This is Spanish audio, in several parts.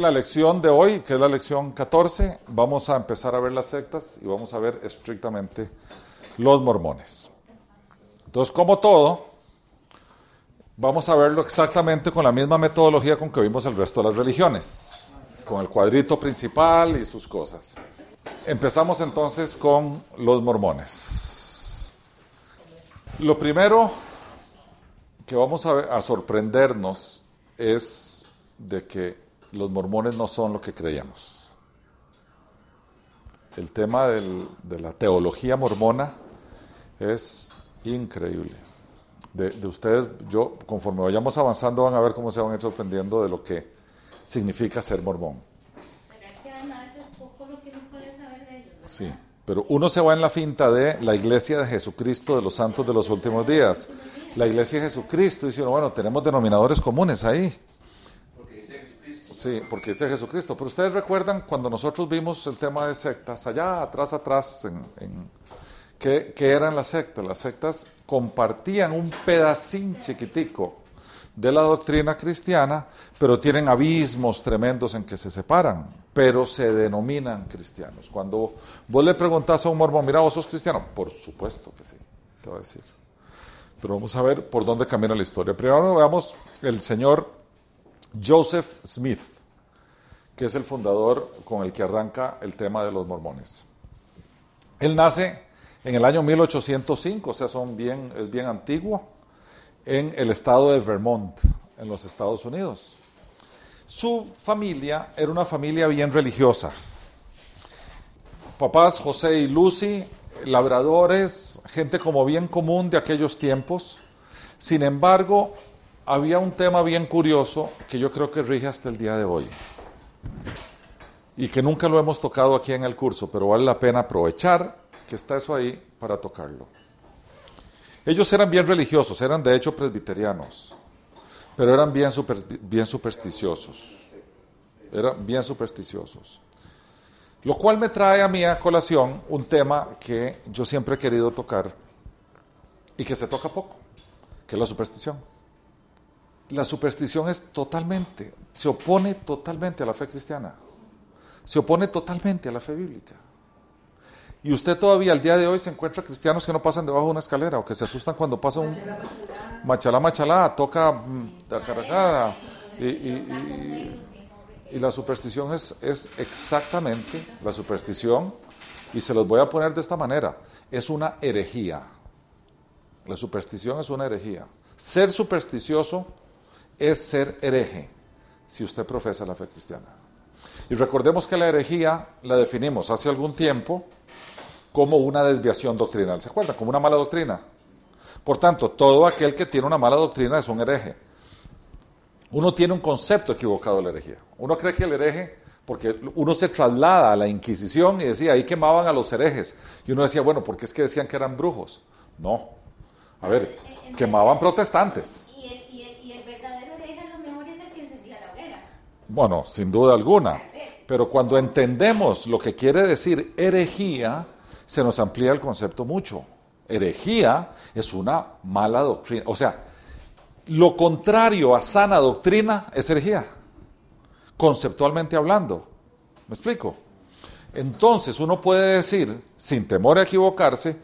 La lección de hoy, que es la lección 14, vamos a empezar a ver las sectas y vamos a ver estrictamente los mormones. Entonces, como todo, vamos a verlo exactamente con la misma metodología con que vimos el resto de las religiones, con el cuadrito principal y sus cosas. Empezamos entonces con los mormones. Lo primero que vamos a, a sorprendernos es de que los mormones no son lo que creíamos. El tema del, de la teología mormona es increíble. De, de, ustedes, yo, conforme vayamos avanzando, van a ver cómo se van a ir sorprendiendo de lo que significa ser mormón. Pero es que además es poco lo que uno puede saber de ellos. ¿verdad? Sí, pero uno se va en la finta de la iglesia de Jesucristo de los santos de los últimos días. La iglesia de Jesucristo, dice bueno, tenemos denominadores comunes ahí. Sí, porque dice Jesucristo. Pero ustedes recuerdan cuando nosotros vimos el tema de sectas, allá atrás, atrás, en, en ¿qué, ¿qué, eran las sectas? Las sectas compartían un pedacín chiquitico de la doctrina cristiana, pero tienen abismos tremendos en que se separan, pero se denominan cristianos. Cuando vos le preguntás a un mormón, mira, vos sos cristiano, por supuesto que sí, te va a decir. Pero vamos a ver por dónde camina la historia. Primero veamos el señor Joseph Smith, que es el fundador con el que arranca el tema de los mormones. Él nace en el año 1805, o sea, es bien antiguo, en el estado de Vermont, en los Estados Unidos. Su familia era una familia bien religiosa. Papás José y Lucy, labradores, gente como bien común de aquellos tiempos. Sin embargo, había un tema bien curioso que yo creo que rige hasta el día de hoy y que nunca lo hemos tocado aquí en el curso, pero vale la pena aprovechar que está eso ahí para tocarlo. Ellos eran bien religiosos, eran de hecho presbiterianos, pero eran bien, bien supersticiosos. Eran bien supersticiosos. Lo cual me trae a mí a colación un tema que yo siempre he querido tocar y que se toca poco, que es la superstición la superstición es totalmente, se opone totalmente a la fe cristiana, se opone totalmente a la fe bíblica. Y usted todavía al día de hoy se encuentra cristianos que no pasan debajo de una escalera o que se asustan cuando pasa un machalá, machalá, toca la cargada. Y, y, y, y, la superstición es, es exactamente la superstición, y se los voy a poner de esta manera, es una herejía. La superstición es una herejía. Ser supersticioso es ser hereje si usted profesa la fe cristiana. Y recordemos que la herejía la definimos hace algún tiempo como una desviación doctrinal. ¿Se acuerdan? Como una mala doctrina. Por tanto, todo aquel que tiene una mala doctrina es un hereje. Uno tiene un concepto equivocado de la herejía. Uno cree que el hereje, porque uno se traslada a la Inquisición y decía, ahí quemaban a los herejes. Y uno decía, bueno, ¿por qué es que decían que eran brujos? No. A ver, quemaban protestantes. Bueno, sin duda alguna. Pero cuando entendemos lo que quiere decir herejía, se nos amplía el concepto mucho. Herejía es una mala doctrina. O sea, lo contrario a sana doctrina es herejía, conceptualmente hablando. ¿Me explico? Entonces uno puede decir, sin temor a equivocarse,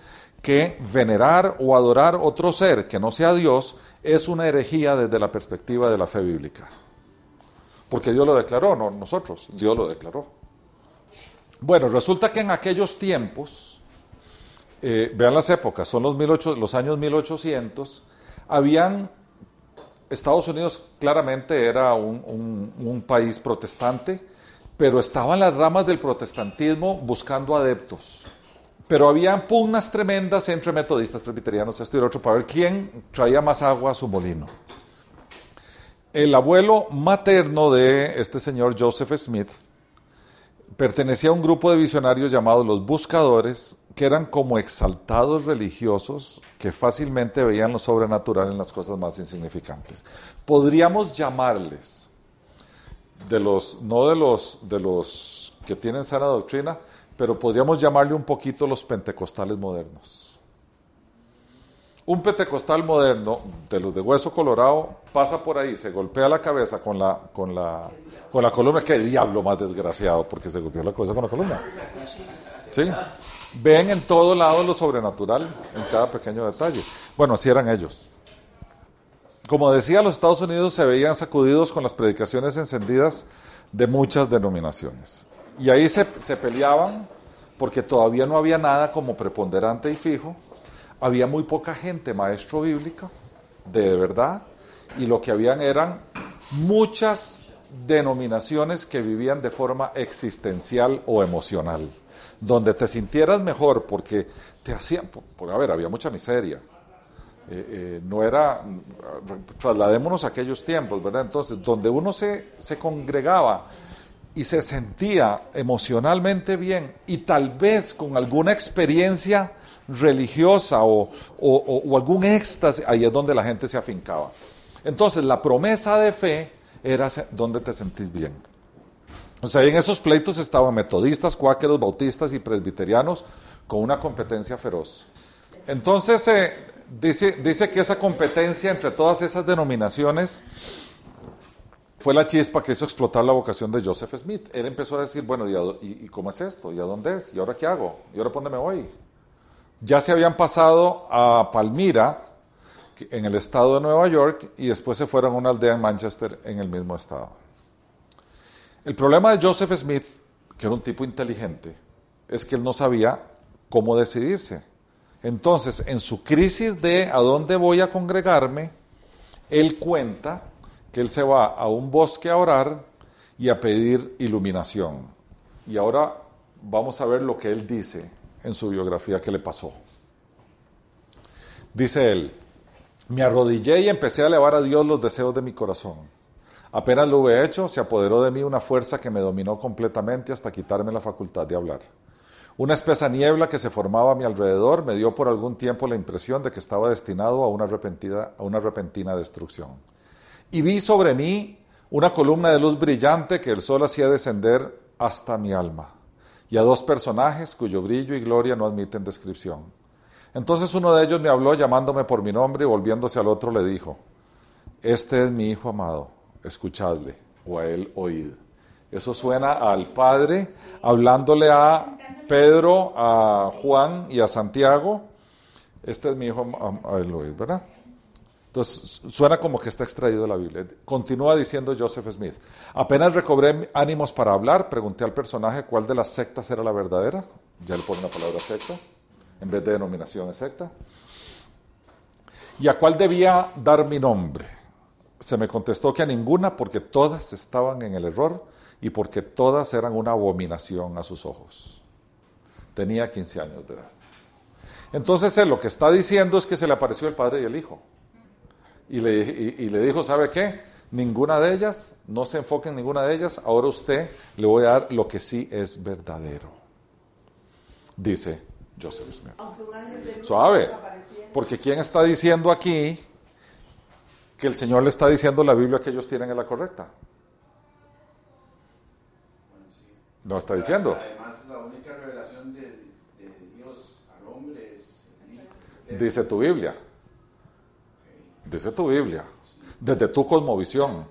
que venerar o adorar otro ser que no sea Dios es una herejía desde la perspectiva de la fe bíblica. Porque Dios lo declaró, no nosotros, Dios lo declaró. Bueno, resulta que en aquellos tiempos, eh, vean las épocas, son los, 18, los años 1800, habían, Estados Unidos claramente era un, país protestante, pero estaban las ramas del protestantismo buscando adeptos. Pero había pugnas tremendas entre metodistas, presbiterianos, esto y lo otro, para ver quién traía más agua a su molino el abuelo materno de este señor Joseph Smith pertenecía a un grupo de visionarios llamados los buscadores, que eran como exaltados religiosos que fácilmente veían lo sobrenatural en las cosas más insignificantes. Podríamos llamarles de los no de los de los que tienen sana doctrina, pero podríamos llamarle un poquito los pentecostales modernos. Un pentecostal moderno, de los de hueso colorado, pasa por ahí, se golpea la cabeza con la, con la Con la columna, qué diablo más desgraciado, porque se golpeó la cabeza con la columna. ¿Sí? Ven en todo lado lo sobrenatural, en cada pequeño detalle. Bueno, así eran ellos. Como decía, los Estados Unidos se veían sacudidos con las predicaciones encendidas de muchas denominaciones. Y ahí se, se peleaban porque todavía no había nada como preponderante y fijo. Había muy poca gente maestro bíblico, de verdad, y lo que habían eran muchas denominaciones que vivían de forma existencial o emocional donde te sintieras mejor porque te hacían, porque a ver, había mucha miseria. Eh, eh, no era, trasladémonos a aquellos tiempos, ¿verdad? Entonces, donde uno se, se congregaba y se sentía emocionalmente bien y tal vez con alguna experiencia religiosa o, o, o, algún éxtasis, ahí es donde la gente se afincaba. Entonces, la promesa de fe era donde te sentís bien. O sea, en esos pleitos estaban metodistas, cuáqueros, bautistas y presbiterianos con una competencia feroz. Entonces, eh, dice, dice que esa competencia entre todas esas denominaciones fue la chispa que hizo explotar la vocación de Joseph Smith. Él empezó a decir, bueno, ¿y, y cómo es esto? ¿Y a dónde es? ¿Y ahora qué hago? ¿Y ahora dónde me voy? Ya se habían pasado a Palmira, en el estado de Nueva York, y después se fueron a una aldea en Manchester, en el mismo estado. El problema de Joseph Smith, que era un tipo inteligente, es que él no sabía cómo decidirse. Entonces, en su crisis de a dónde voy a congregarme, él cuenta que él se va a un bosque a orar y a pedir iluminación. Y ahora vamos a ver lo que él dice en su biografía que le pasó. Dice él, me arrodillé y empecé a elevar a Dios los deseos de mi corazón. Apenas lo hube hecho, se apoderó de mí una fuerza que me dominó completamente hasta quitarme la facultad de hablar. Una espesa niebla que se formaba a mi alrededor me dio por algún tiempo la impresión de que estaba destinado a una repentina, a una repentina destrucción. Y vi sobre mí una columna de luz brillante que el sol hacía descender hasta mi alma, y a dos personajes cuyo brillo y gloria no admiten descripción. Entonces uno de ellos me habló llamándome por mi nombre y volviéndose al otro le dijo, Este es mi Hijo amado escuchadle o a él oíd. Eso suena al Padre hablándole a Pedro, a Juan y a Santiago. Este es mi hijo, a él oíd, ¿verdad? Entonces suena como que está extraído de la Biblia. Continúa diciendo Joseph Smith. Apenas recobré ánimos para hablar, pregunté al personaje cuál de las sectas era la verdadera. Ya le pone una palabra secta, en vez de denominación secta. Y a cuál debía dar mi nombre se me contestó que a ninguna porque todas estaban en el error y porque todas eran una abominación a sus ojos. Tenía 15 años de edad. Entonces él lo que está diciendo es que se le apareció el padre y el hijo. Y le, y, le dijo, ¿sabe qué? Ninguna de ellas, no se enfoque en ninguna de ellas, ahora usted le voy a dar lo que sí es verdadero. Dice Joseph Smith. Suave, porque ¿quién está diciendo aquí que el Señor le está diciendo la Biblia que ellos tienen es la correcta. No está diciendo. Además, la única revelación de, de Dios al hombre es. Dice tu Biblia. Dice tu Biblia. Desde tu cosmovisión.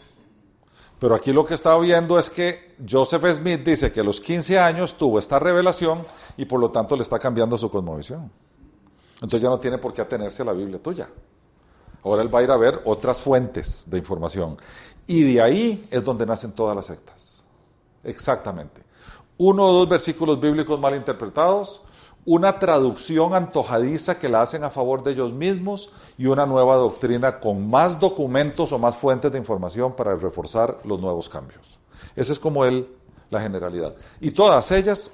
Pero aquí lo que está viendo es que Joseph Smith dice que a los 15 años tuvo esta revelación y por lo tanto le está cambiando su cosmovisión. Entonces ya no tiene por qué atenerse a la Biblia tuya. Ahora él va a ir a ver otras fuentes de información. Y de ahí es donde nacen todas las sectas. Exactamente. Uno o dos versículos bíblicos mal interpretados, una traducción antojadiza que la hacen a favor de ellos mismos y una nueva doctrina con más documentos o más fuentes de información para reforzar los nuevos cambios. Esa es como él la generalidad. Y todas ellas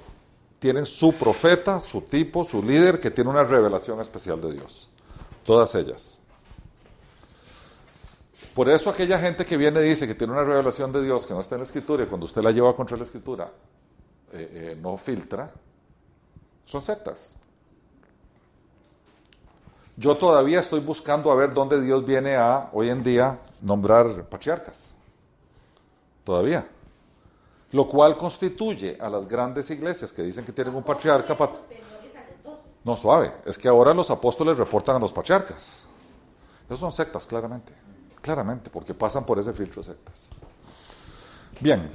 tienen su profeta, su tipo, su líder, que tiene una revelación especial de Dios. Todas ellas. Por eso aquella gente que viene y dice que tiene una revelación de Dios que no está en la escritura y cuando usted la lleva contra la escritura eh, eh, no filtra, son sectas. Yo todavía estoy buscando a ver dónde Dios viene a hoy en día nombrar patriarcas. Todavía. Lo cual constituye a las grandes iglesias que dicen que tienen un patriarca. No, suave. Es que ahora los apóstoles reportan a los patriarcas. Esos son sectas, claramente. Claramente, porque pasan por ese filtro de sectas. Bien,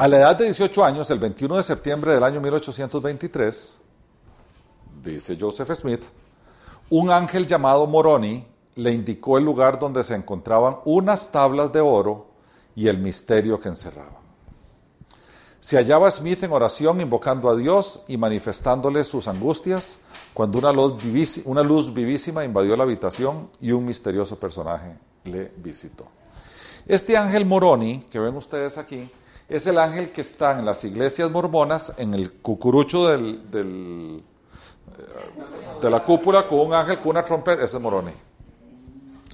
a la edad de 18 años, el 21 de septiembre del año 1823, dice Joseph Smith, un ángel llamado Moroni le indicó el lugar donde se encontraban unas tablas de oro y el misterio que encerraban. Se hallaba Smith en oración invocando a Dios y manifestándole sus angustias cuando una luz, vivísima, una luz vivísima invadió la habitación y un misterioso personaje le visitó. Este ángel Moroni, que ven ustedes aquí, es el ángel que está en las iglesias mormonas, en el cucurucho eh, de la cúpula, con un ángel con una trompeta. Ese es Moroni.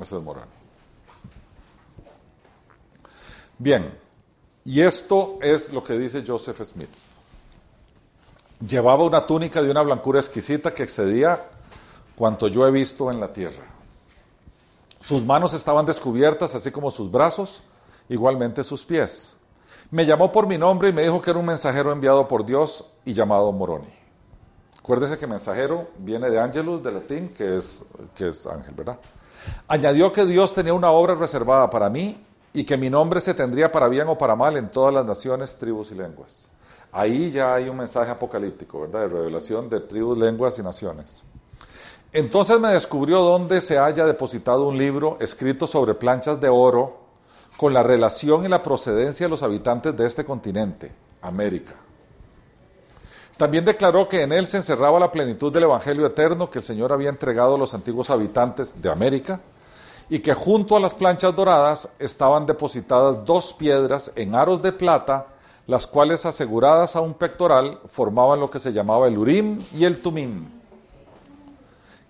Ese es Moroni. Bien, y esto es lo que dice Joseph Smith. Llevaba una túnica de una blancura exquisita que excedía cuanto yo he visto en la tierra. Sus manos estaban descubiertas, así como sus brazos, igualmente sus pies. Me llamó por mi nombre y me dijo que era un mensajero enviado por Dios y llamado Moroni. Acuérdese que mensajero viene de Angelus, de latín, que es, que es ángel, ¿verdad? Añadió que Dios tenía una obra reservada para mí y que mi nombre se tendría para bien o para mal en todas las naciones, tribus y lenguas. Ahí ya hay un mensaje apocalíptico, ¿verdad? De revelación de tribus, lenguas y naciones. Entonces me descubrió dónde se haya depositado un libro escrito sobre planchas de oro con la relación y la procedencia de los habitantes de este continente, América. También declaró que en él se encerraba la plenitud del Evangelio eterno que el Señor había entregado a los antiguos habitantes de América y que junto a las planchas doradas estaban depositadas dos piedras en aros de plata, las cuales aseguradas a un pectoral formaban lo que se llamaba el Urim y el Tumim.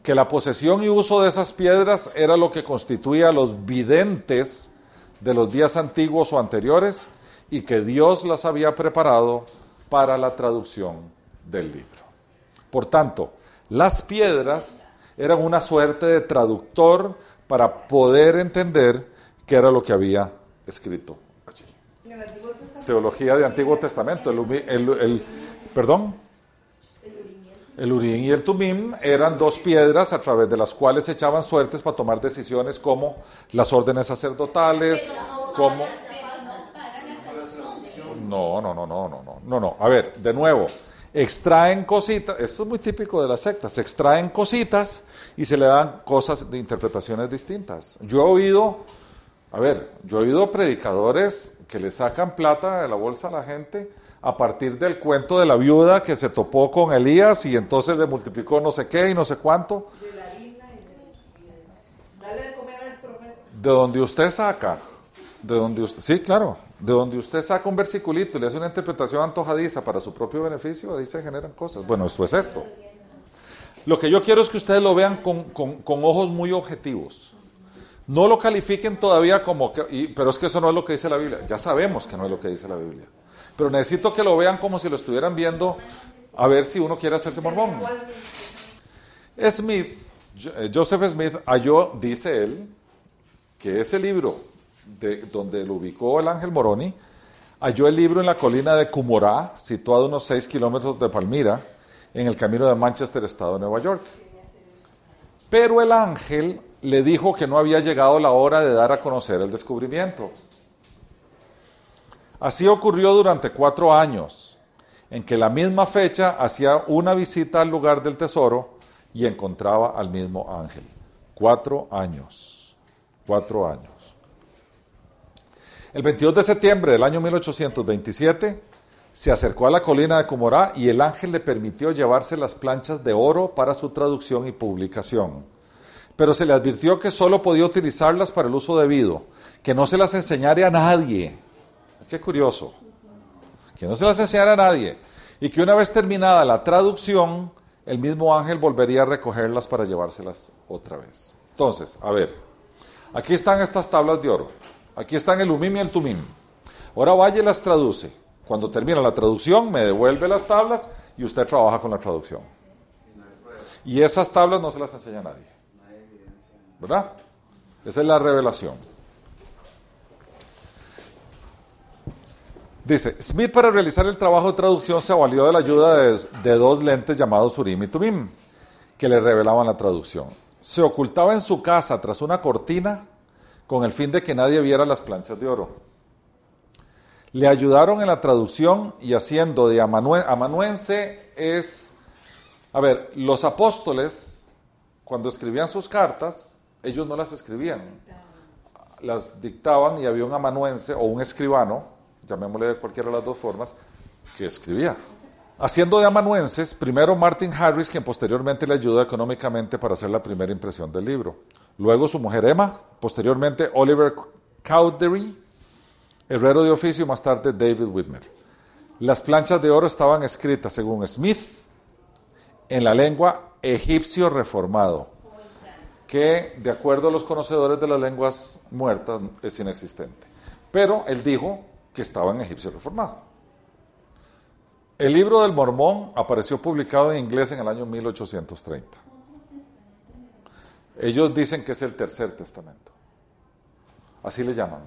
Que la posesión y uso de esas piedras era lo que constituía a los videntes de los días antiguos o anteriores y que Dios las había preparado para la traducción del libro. Por tanto, las piedras eran una suerte de traductor para poder entender qué era lo que había escrito allí. Teología de Antiguo Testamento. El, el, el, perdón. El Urín y el Tumim eran dos piedras a través de las cuales se echaban suertes para tomar decisiones como las órdenes sacerdotales, como... No, no, no, no, no, no, no, no. A ver, de nuevo, extraen cositas, esto es muy típico de las sectas, se extraen cositas y se le dan cosas de interpretaciones distintas. Yo he oído, a ver, yo he oído predicadores que le sacan plata de la bolsa a la gente a partir del cuento de la viuda que se topó con Elías y entonces le multiplicó no sé qué y no sé cuánto. De donde usted saca, de donde usted, sí, claro, de donde usted saca un versiculito y le hace una interpretación antojadiza para su propio beneficio, ahí se generan cosas. Bueno, esto es esto. Lo que yo quiero es que ustedes lo vean con, con, ojos muy objetivos. No lo califiquen todavía como, que, pero es que eso no es lo que dice la Biblia. Ya sabemos que no es lo que dice la Biblia. Pero necesito que lo vean como si lo estuvieran viendo a ver si uno quiere hacerse mormón. Smith, eh, Joseph Smith halló, dice él, que ese libro de, donde lo ubicó el ángel Moroni, halló el libro en la colina de Cumorá, situado a unos 6 kilómetros de Palmira, en el camino de Manchester, estado de Nueva York. Pero el ángel le dijo que no había llegado la hora de dar a conocer el descubrimiento. Así ocurrió durante cuatro años, en que la misma fecha hacía una visita al lugar del tesoro y encontraba al mismo ángel. Cuatro años. Cuatro años. El 22 de septiembre del año 1827 se acercó a la colina de Comorá y el ángel le permitió llevarse las planchas de oro para su traducción y publicación. Pero se le advirtió que solo podía utilizarlas para el uso debido, que no se las enseñara a nadie. Qué curioso. Que no se las enseñara a nadie. Y que una vez terminada la traducción, el mismo ángel volvería a recogerlas para llevárselas otra vez. Entonces, a ver, aquí están estas tablas de oro. Aquí están el umim y el tumim. Ahora y las traduce. Cuando termina la traducción, me devuelve las tablas y usted trabaja con la traducción. Y esas tablas no se las enseña a nadie. ¿Verdad? Esa es la revelación. Dice, Smith para realizar el trabajo de traducción se valió de la ayuda de, dos lentes llamados Urim y Tumim, que le revelaban la traducción. Se ocultaba en su casa tras una cortina con el fin de que nadie viera las planchas de oro. Le ayudaron en la traducción y haciendo de amanue- amanuense es, a ver, los apóstoles, cuando escribían sus cartas, ellos no las escribían, las dictaban y había un amanuense o un escribano, llamémosle de cualquiera de las dos formas, que escribía. Haciendo de amanuenses, primero Martin Harris, quien posteriormente le ayudó económicamente para hacer la primera impresión del libro. Luego su mujer Emma, posteriormente Oliver Cowdery, herrero de oficio, y más tarde David Whitmer. Las planchas de oro estaban escritas, según Smith, en la lengua egipcio reformado, que de acuerdo a los conocedores de las lenguas muertas es inexistente. Pero él dijo que estaba en egipcio reformado. El libro del Mormón apareció publicado en inglés en el año 1830. Ellos dicen que es el tercer testamento. Así le llaman.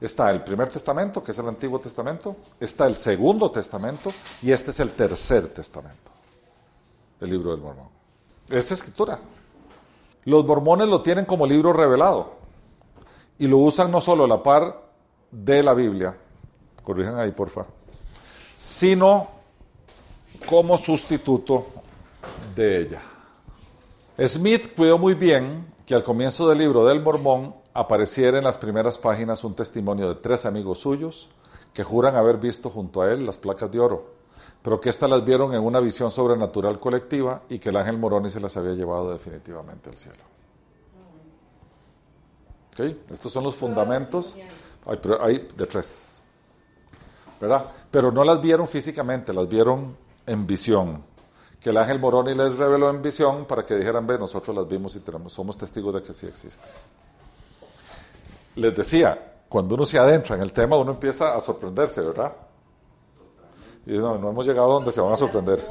Está el primer testamento, que es el Antiguo Testamento, está el segundo testamento y este es el tercer testamento, el libro del Mormón. Es escritura. Los mormones lo tienen como libro revelado y lo usan no solo a la par de la Biblia, corrijan ahí porfa, sino como sustituto de ella. Smith cuidó muy bien que al comienzo del libro del Mormón apareciera en las primeras páginas un testimonio de tres amigos suyos que juran haber visto junto a él las placas de oro, pero que éstas las vieron en una visión sobrenatural colectiva y que el ángel Moroni se las había llevado definitivamente al cielo. ¿Ok? Estos son los fundamentos. Hay, hay de tres. Pero no las vieron físicamente, las vieron en visión. Que el ángel Moroni les reveló en visión para que dijeran, ve, nosotros las vimos y tenemos, somos testigos de que sí existe. Les decía, cuando uno se adentra en el tema, uno empieza a sorprenderse, ¿verdad? Y no, no hemos llegado a donde se van a sorprender.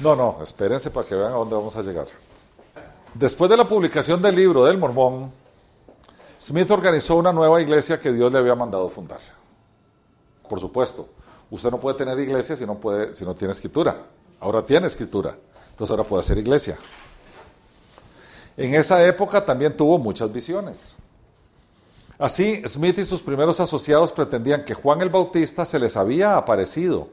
No, no, espérense para que vean a dónde vamos a llegar. Después de la publicación del libro del Mormón, Smith organizó una nueva iglesia que Dios le había mandado fundar. Por supuesto, usted no puede tener iglesia si no, puede, si no tiene escritura. Ahora tiene escritura, entonces ahora puede hacer iglesia. En esa época también tuvo muchas visiones. Así, Smith y sus primeros asociados pretendían que Juan el Bautista se les había aparecido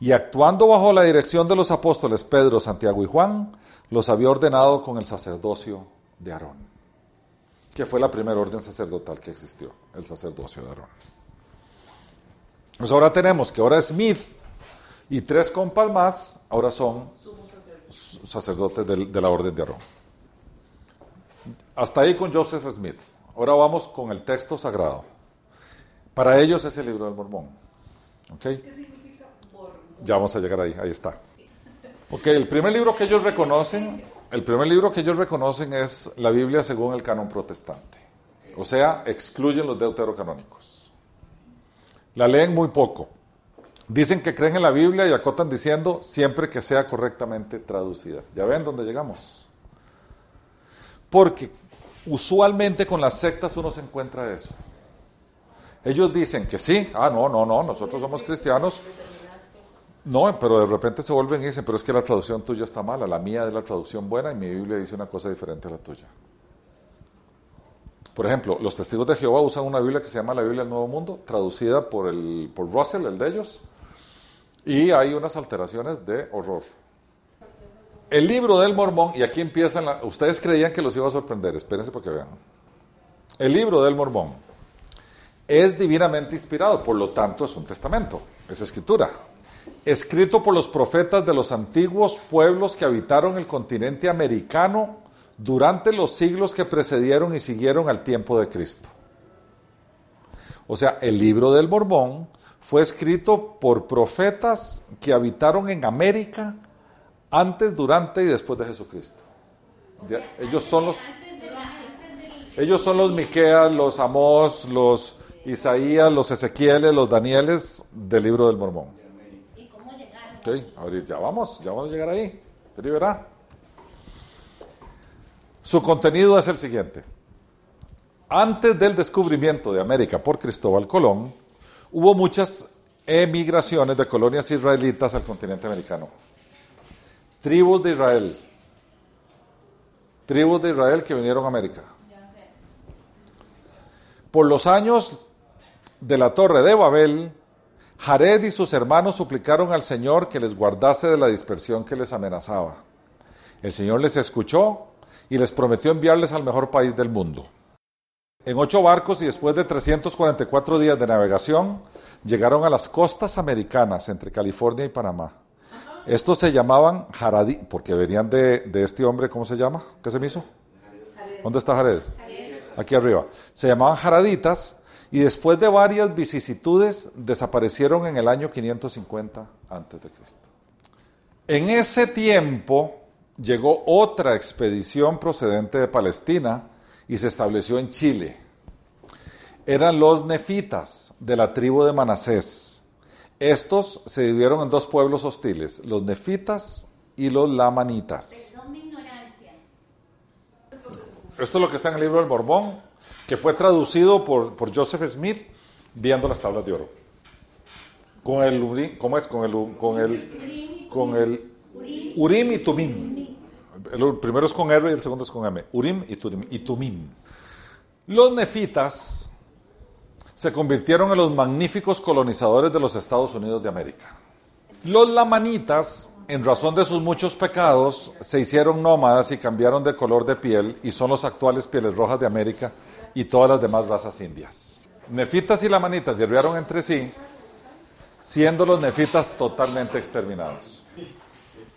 y actuando bajo la dirección de los apóstoles Pedro, Santiago y Juan, los había ordenado con el sacerdocio de Aarón, que fue la primera orden sacerdotal que existió, el sacerdocio de Aarón. Pues ahora tenemos que ahora Smith y tres compas más ahora son sacerdotes de, de la orden de Aarón. Hasta ahí con Joseph Smith. Ahora vamos con el texto sagrado. Para ellos es el libro del Mormón. ¿Ok? Ya vamos a llegar ahí, ahí está. Ok, el primer libro que ellos reconocen, el primer libro que ellos reconocen es la Biblia según el canon protestante. O sea, excluyen los deuterocanónicos. La leen muy poco. Dicen que creen en la Biblia y acotan diciendo siempre que sea correctamente traducida. ¿Ya ven dónde llegamos? Porque usualmente con las sectas uno se encuentra eso. Ellos dicen que sí, ah, no, no, no, nosotros somos cristianos. No, pero de repente se vuelven y dicen, pero es que la traducción tuya está mala, la mía es la traducción buena y mi Biblia dice una cosa diferente a la tuya. Por ejemplo, los testigos de Jehová usan una Biblia que se llama la Biblia del Nuevo Mundo, traducida por, el, Russell, el de ellos, y hay unas alteraciones de horror. El libro del Mormón, y aquí empiezan, ustedes creían que los iba a sorprender, espérense porque vean. El libro del Mormón es divinamente inspirado, por lo tanto es un testamento, es escritura. Escrito por los profetas de los antiguos pueblos que habitaron el continente americano durante los siglos que precedieron y siguieron al tiempo de Cristo. O sea, el libro del Mormón fue escrito por profetas que habitaron en América antes, durante y después de Jesucristo. Ellos son los ellos son los Miqueas, los Amós, los Isaías, los Ezequieles, los Danieles del libro del Mormón. ¿Y cómo llegaron? Ok, ahorita ya vamos, ya vamos a llegar ahí. Pero verá. Su contenido es el siguiente. Antes del descubrimiento de América por Cristóbal Colón, hubo muchas emigraciones de colonias israelitas al continente americano. Tribus de Israel. Tribus de Israel que vinieron a América. Por los años de la Torre de Babel, Jared y sus hermanos suplicaron al Señor que les guardase de la dispersión que les amenazaba. El Señor les escuchó y les prometió enviarles al mejor país del mundo. En ocho barcos y después de 344 días de navegación, llegaron a las costas americanas entre California y Panamá. Estos se llamaban Jaradí, porque venían de, de este hombre, ¿cómo se llama? ¿Qué se me hizo? ¿Dónde está Jared? Aquí arriba. Se llamaban Jaraditas y después de varias vicisitudes desaparecieron en el año 550 a.C. En ese tiempo llegó otra expedición procedente de Palestina y se estableció en Chile. Eran los nefitas de la tribu de Manasés. Estos se dividieron en dos pueblos hostiles, los nefitas y los lamanitas. Perdón mi ignorancia. Esto es lo que está en el libro del Borbón, que fue traducido por, por Joseph Smith viendo las tablas de oro. Con el ¿cómo es? Con el, con el, con el Urim y Tumim. El primero es con R y el segundo es con M. Urim y Tumim. Y Tumim. Los nefitas se convirtieron en los magníficos colonizadores de los Estados Unidos de América. Los lamanitas, en razón de sus muchos pecados, se hicieron nómadas y cambiaron de color de piel y son los actuales pieles rojas de América y todas las demás razas indias. Nefitas y lamanitas guerrearon entre sí, siendo los nefitas totalmente exterminados.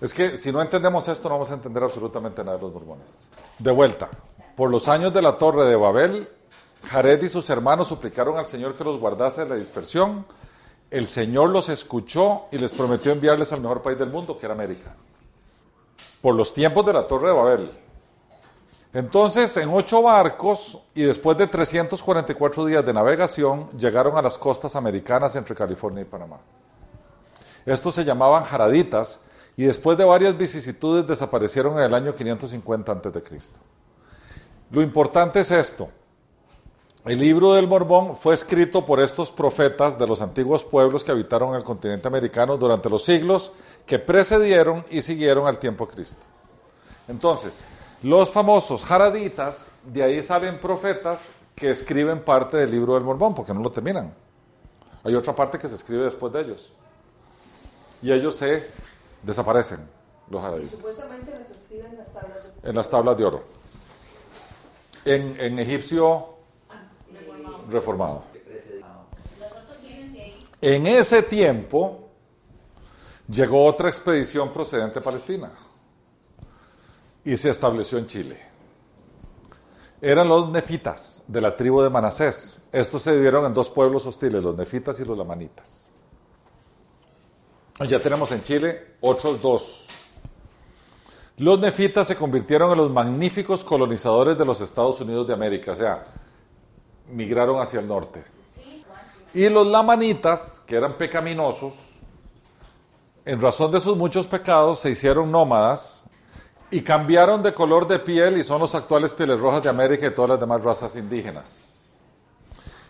Es que si no entendemos esto, no vamos a entender absolutamente nada de los mormones. De vuelta, por los años de la torre de Babel, Jared y sus hermanos suplicaron al Señor que los guardase de la dispersión. El Señor los escuchó y les prometió enviarles al mejor país del mundo, que era América. Por los tiempos de la torre de Babel. Entonces, en ocho barcos y después de 344 días de navegación, llegaron a las costas americanas entre California y Panamá. Estos se llamaban jaraditas y después de varias vicisitudes desaparecieron en el año 550 a.C. Lo importante es esto. El libro del Mormón fue escrito por estos profetas de los antiguos pueblos que habitaron el continente americano durante los siglos que precedieron y siguieron al tiempo de Cristo. Entonces, los famosos jaraditas, de ahí salen profetas que escriben parte del libro del Mormón, porque no lo terminan. Hay otra parte que se escribe después de ellos. Y ellos se desaparecen, los jaraditas. Supuestamente las escriben en las tablas de En las tablas de oro. En, en egipcio reformado. En ese tiempo llegó otra expedición procedente de Palestina y se estableció en Chile. Eran los nefitas de la tribu de Manasés. Estos se dividieron en dos pueblos hostiles, los nefitas y los lamanitas. Ya tenemos en Chile otros dos. Los nefitas se convirtieron en los magníficos colonizadores de los Estados Unidos de América, o sea, migraron hacia el norte. Y los lamanitas, que eran pecaminosos, en razón de sus muchos pecados, se hicieron nómadas y cambiaron de color de piel y son los actuales pieles rojas de América y todas las demás razas indígenas.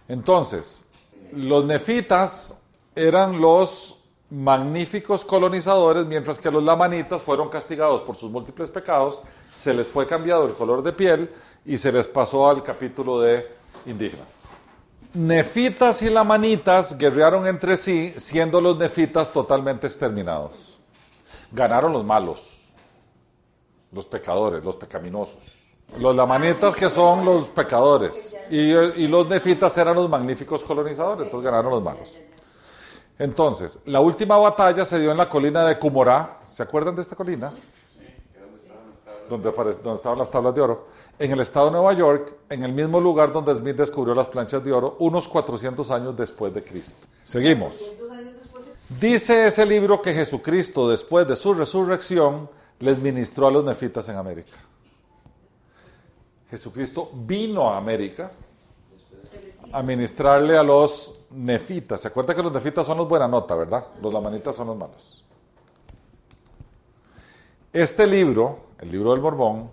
Entonces, los nefitas eran los magníficos colonizadores, mientras que los lamanitas fueron castigados por sus múltiples pecados, se les fue cambiado el color de piel y se les pasó al capítulo de indígenas. Nefitas y lamanitas guerrearon entre sí, siendo los nefitas totalmente exterminados. Ganaron los malos, los pecadores, los pecaminosos. Los lamanitas que son los pecadores y, y los nefitas eran los magníficos colonizadores, entonces ganaron los malos. Entonces, la última batalla se dio en la colina de Cumorá. ¿Se acuerdan de esta colina? Donde, aparec- donde estaban las tablas de oro. En el estado de Nueva York, en el mismo lugar donde Smith descubrió las planchas de oro, unos 400 años después de Cristo. Seguimos. Dice ese libro que Jesucristo, después de su resurrección, les ministró a los nefitas en América. Jesucristo vino a América a ministrarle a los nefitas. ¿Se acuerda que los nefitas son los buena nota, verdad? Los lamanitas son los malos. Este libro, el libro del Mormón,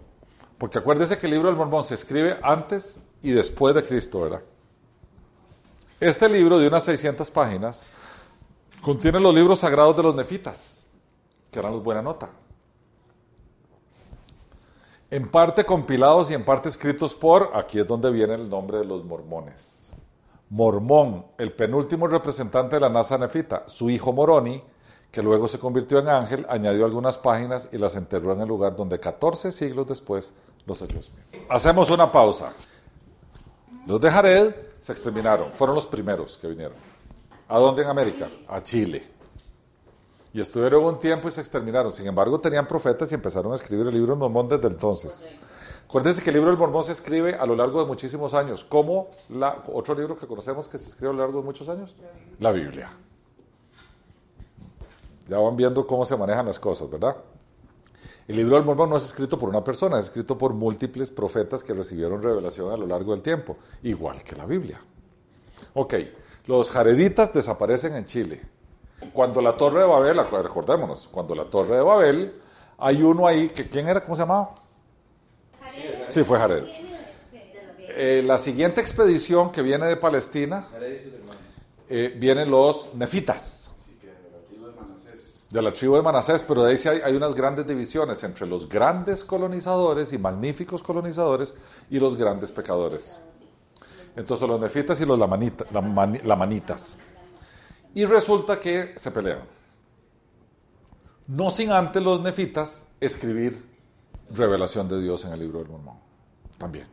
porque acuérdese que el libro del Mormón se escribe antes y después de Cristo, ¿verdad? Este libro de unas 600 páginas contiene los libros sagrados de los nefitas, que eran los buena nota. En parte compilados y en parte escritos por, aquí es donde viene el nombre de los mormones. Mormón, el penúltimo representante de la NASA nefita, su hijo Moroni, que luego se convirtió en ángel, añadió algunas páginas y las enterró en el lugar donde 14 siglos después los halló. Hacemos una pausa. Los de Jared se exterminaron, fueron los primeros que vinieron. ¿A dónde en América? A Chile. Y estuvieron un tiempo y se exterminaron. Sin embargo, tenían profetas y empezaron a escribir el libro Mormón desde entonces. Acuérdense que el libro del Mormón se escribe a lo largo de muchísimos años. ¿Cómo la, otro libro que conocemos que se escribe a lo largo de muchos años? La Biblia. Ya van viendo cómo se manejan las cosas, ¿verdad? El libro del Mormón no es escrito por una persona, es escrito por múltiples profetas que recibieron revelación a lo largo del tiempo, igual que la Biblia. Ok, los jareditas desaparecen en Chile. Cuando la Torre de Babel, recordémonos, cuando la Torre de Babel, hay uno ahí, que, ¿quién era? ¿Cómo se llamaba? Sí, fue Jared. Eh, la siguiente expedición que viene de Palestina, eh, vienen los nefitas. De la tribu de Manasés, pero de ahí sí hay, unas grandes divisiones entre los grandes colonizadores y magníficos colonizadores y los grandes pecadores. Entonces los nefitas y los lamanita, lamanitas. Y resulta que se pelean. No sin antes los nefitas escribir revelación de Dios en el libro del Mormón. También.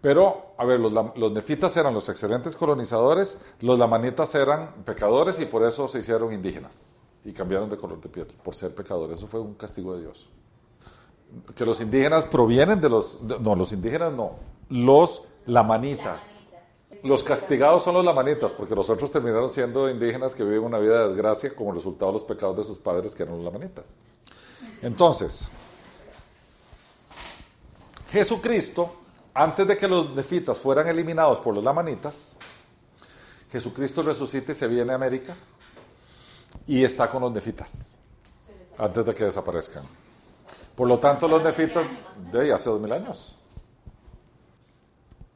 Pero, a ver, los, nefitas eran los excelentes colonizadores, los lamanitas eran pecadores y por eso se hicieron indígenas y cambiaron de color de piel por ser pecadores. Eso fue un castigo de Dios. Que los indígenas provienen de los... no, los indígenas no. Los lamanitas. Los castigados son los lamanitas, porque los otros terminaron siendo indígenas que viven una vida de desgracia como resultado de los pecados de sus padres, que eran los lamanitas. Entonces, Jesucristo, antes de que los nefitas fueran eliminados por los lamanitas, Jesucristo resucita y se viene a América y está con los nefitas, antes de que desaparezcan. Por lo tanto, los nefitas de hace dos mil años.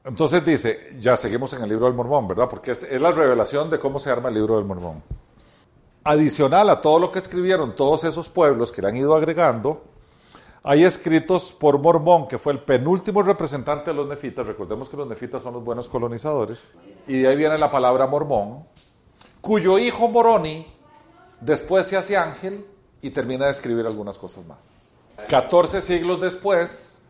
Entonces dice, ya seguimos en el libro del Mormón, ¿verdad? Porque es, es, la revelación de cómo se arma el libro del Mormón. Adicional a todo lo que escribieron todos esos pueblos que le han ido agregando, hay escritos por Mormón, que fue el penúltimo representante de los nefitas. Recordemos que los nefitas son los buenos colonizadores. Y de ahí viene la palabra Mormón, cuyo hijo Moroni después se hace ángel y termina de escribir algunas cosas más. 14 siglos después,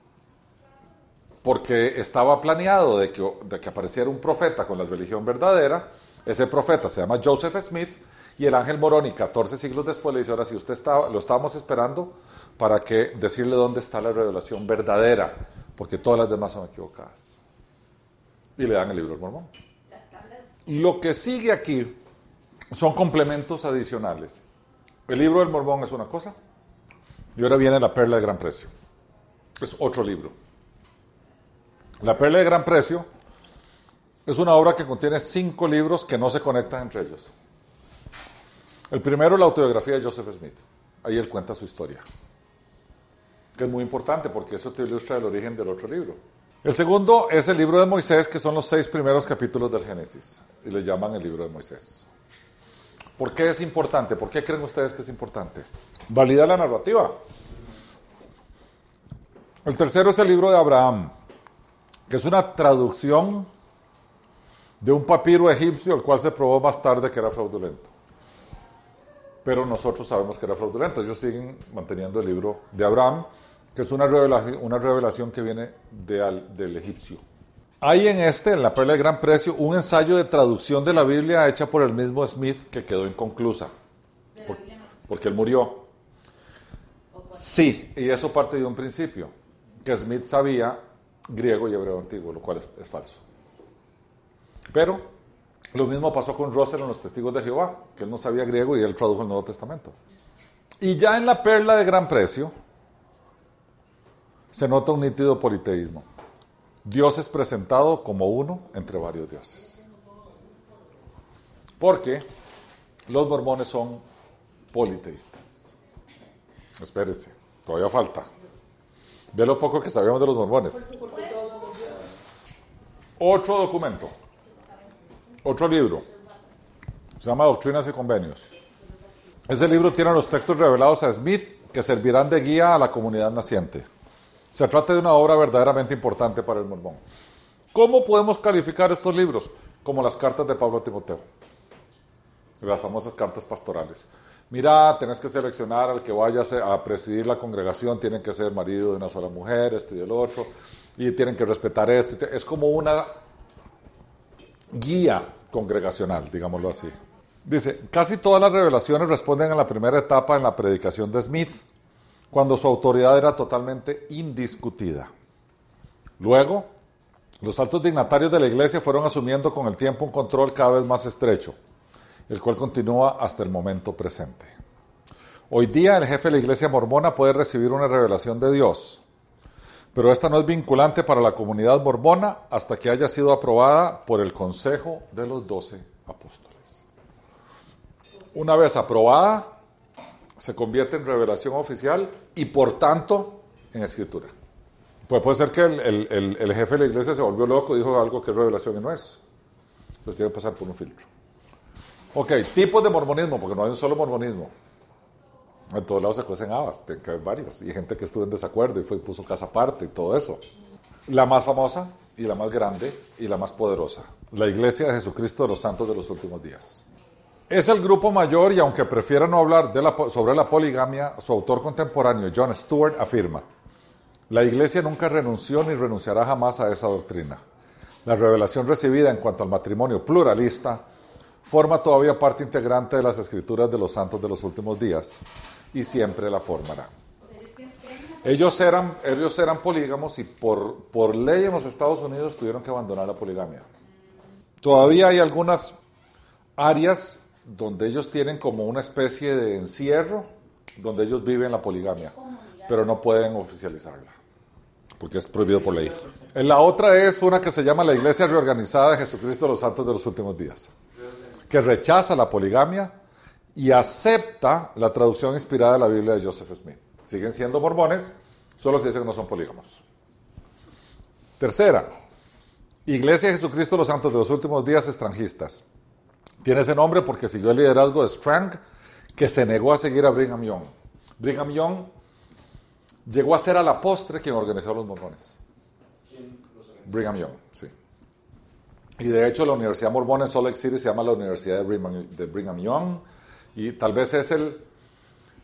porque estaba planeado de que, apareciera un profeta con la religión verdadera. Ese profeta se llama Joseph Smith y el ángel Moroni, 14 siglos después, le dice, ahora si usted estaba, lo estábamos esperando para que decirle dónde está la revelación verdadera, porque todas las demás son equivocadas. Y le dan el libro del Mormón. Lo que sigue aquí son complementos adicionales. El libro del Mormón es una cosa y ahora viene la perla de gran precio. Es otro libro. La Perla de Gran Precio es una obra que contiene cinco libros que no se conectan entre ellos. El primero, la autobiografía de Joseph Smith. Ahí él cuenta su historia, que es muy importante porque eso te ilustra el origen del otro libro. El segundo es el libro de Moisés, que son los seis primeros capítulos del Génesis, y le llaman el libro de Moisés. ¿Por qué es importante? ¿Por qué creen ustedes que es importante? Valida la narrativa. El tercero es el libro de Abraham que es una traducción de un papiro egipcio, el cual se probó más tarde que era fraudulento. Pero nosotros sabemos que era fraudulento. Ellos siguen manteniendo el libro de Abraham, que es una revelación, una revelación que viene de, del egipcio. Hay en este, en la Perla de Gran Precio, un ensayo de traducción de la Biblia hecha por el mismo Smith que quedó inconclusa. porque él murió. Sí, y eso parte de un principio, que Smith sabía griego y hebreo antiguo, lo cual es, falso. Pero lo mismo pasó con Russell en los Testigos de Jehová, que él no sabía griego y él tradujo el Nuevo Testamento. Y ya en la perla de gran precio se nota un nítido politeísmo. Dios es presentado como uno entre varios dioses. Porque los mormones son politeístas. Espérese, todavía falta. Ve lo poco que sabemos de los mormones. Otro documento, otro libro, se llama Doctrinas y Convenios. Ese libro tiene los textos revelados a Smith que servirán de guía a la comunidad naciente. Se trata de una obra verdaderamente importante para el mormón. ¿Cómo podemos calificar estos libros? como las cartas de Pablo a Timoteo, las famosas cartas pastorales. Mira, tenés que seleccionar al que vaya a presidir la congregación, tienen que ser marido de una sola mujer, este y el otro, y tienen que respetar esto. Es como una guía congregacional, digámoslo así. Dice, casi todas las revelaciones responden a la primera etapa en la predicación de Smith, cuando su autoridad era totalmente indiscutida. Luego, los altos dignatarios de la iglesia fueron asumiendo con el tiempo un control cada vez más estrecho, el cual continúa hasta el momento presente. Hoy día el jefe de la iglesia mormona puede recibir una revelación de Dios, pero esta no es vinculante para la comunidad mormona hasta que haya sido aprobada por el Consejo de los Doce Apóstoles. Una vez aprobada, se convierte en revelación oficial y por tanto en escritura. Pues puede ser que el, jefe de la iglesia se volvió loco y dijo algo que es revelación y no es. Entonces tiene que pasar por un filtro. Ok, tipos de mormonismo, porque no hay un solo mormonismo. En todos lados se cuecen habas, que haber varios. Y gente que estuvo en desacuerdo y fue y puso casa aparte y todo eso. La más famosa y la más grande y la más poderosa. La Iglesia de Jesucristo de los Santos de los Últimos Días. Es el grupo mayor y aunque prefiera no hablar de la, sobre la poligamia, su autor contemporáneo John Stewart afirma, la Iglesia nunca renunció ni renunciará jamás a esa doctrina. La revelación recibida en cuanto al matrimonio pluralista forma todavía parte integrante de las escrituras de los santos de los últimos días y siempre la formará. Ellos eran, ellos eran polígamos y por, por ley en los Estados Unidos tuvieron que abandonar la poligamia. Todavía hay algunas áreas donde ellos tienen como una especie de encierro, donde ellos viven la poligamia, pero no pueden oficializarla porque es prohibido por ley. La otra es una que se llama la Iglesia Reorganizada de Jesucristo de los Santos de los Últimos Días, que rechaza la poligamia y acepta la traducción inspirada de la Biblia de Joseph Smith. Siguen siendo mormones, solo que dicen que no son polígamos. Tercera, Iglesia de Jesucristo los Santos de los Últimos Días Estrangistas. Tiene ese nombre porque siguió el liderazgo de Strang, que se negó a seguir a Brigham Young. Brigham Young llegó a ser a la postre quien organizó los mormones. Brigham Young, sí. Y de hecho la Universidad Mormona en Salt Lake City se llama la Universidad de Brigham Young y tal vez es el,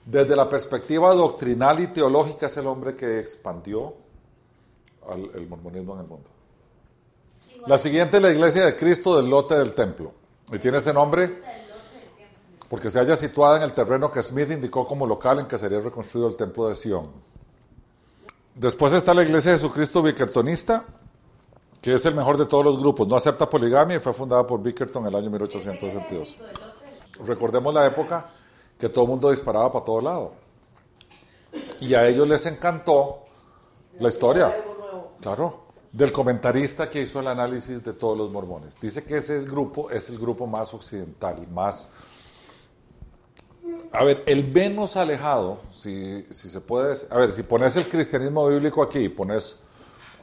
desde la perspectiva doctrinal y teológica, es el hombre que expandió el mormonismo en el mundo. La siguiente es la iglesia de Cristo del lote del templo. Y tiene ese nombre porque se halla situada en el terreno que Smith indicó como local en que sería reconstruido el templo de Sion. Después está la Iglesia de Jesucristo Bickertonista, que es el mejor de todos los grupos. No acepta poligamia y fue fundada por Bickerton en el año 1862. Recordemos la época que todo el mundo disparaba para todo lado. Y a ellos les encantó la historia. Claro. Del comentarista que hizo el análisis de todos los mormones. Dice que ese grupo es el grupo más occidental, más a ver, el menos alejado, si, si se puede, a ver, si pones el cristianismo bíblico aquí, pones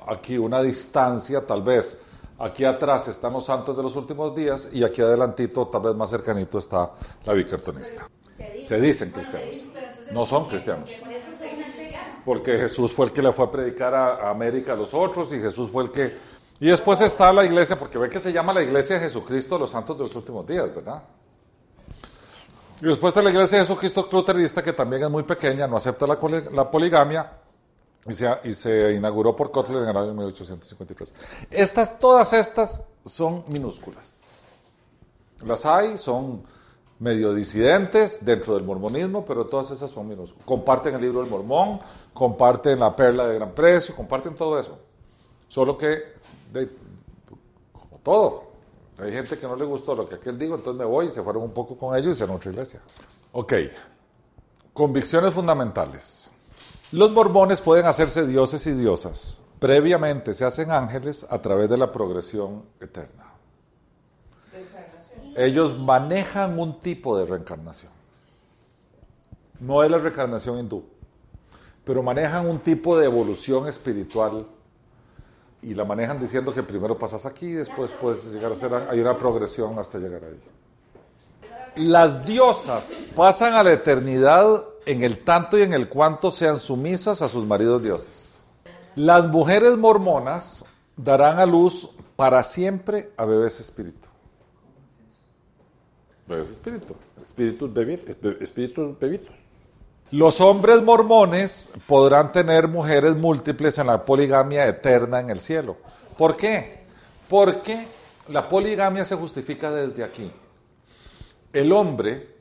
aquí una distancia, tal vez aquí atrás están los santos de los últimos días y aquí adelantito, tal vez más cercanito, está la bicartonista. Se dicen cristianos, no son cristianos. Porque Jesús fue el que le fue a predicar a, América a los otros y Jesús fue el que... Y después está la iglesia, porque ve que se llama la iglesia de Jesucristo de los santos de los últimos días, ¿verdad? Y después está la iglesia de Jesucristo Cluterista, que también es muy pequeña, no acepta la, poligamia, y se, y se, inauguró por Kotler en el año 1853. Estas, todas estas son minúsculas. Las hay, son medio disidentes dentro del mormonismo, pero todas esas son minúsculas. Comparten el libro del mormón, comparten la perla de gran precio, comparten todo eso. Solo que, como todo, hay gente que no le gustó lo que aquel dijo, entonces me voy y se fueron un poco con ellos y hicieron otra iglesia. Ok, convicciones fundamentales. Los mormones pueden hacerse dioses y diosas. Previamente se hacen ángeles a través de la progresión eterna. Ellos manejan un tipo de reencarnación. No es la reencarnación hindú, pero manejan un tipo de evolución espiritual y la manejan diciendo que primero pasas aquí después puedes llegar a ser, hay una progresión hasta llegar ahí. Las diosas pasan a la eternidad en el tanto y en el cuanto sean sumisas a sus maridos dioses. Las mujeres mormonas darán a luz para siempre a bebés espíritu. Bebés espíritu. Espíritus bebitos. Espíritus bebitos. Los hombres mormones podrán tener mujeres múltiples en la poligamia eterna en el cielo. ¿Por qué? Porque la poligamia se justifica desde aquí. El hombre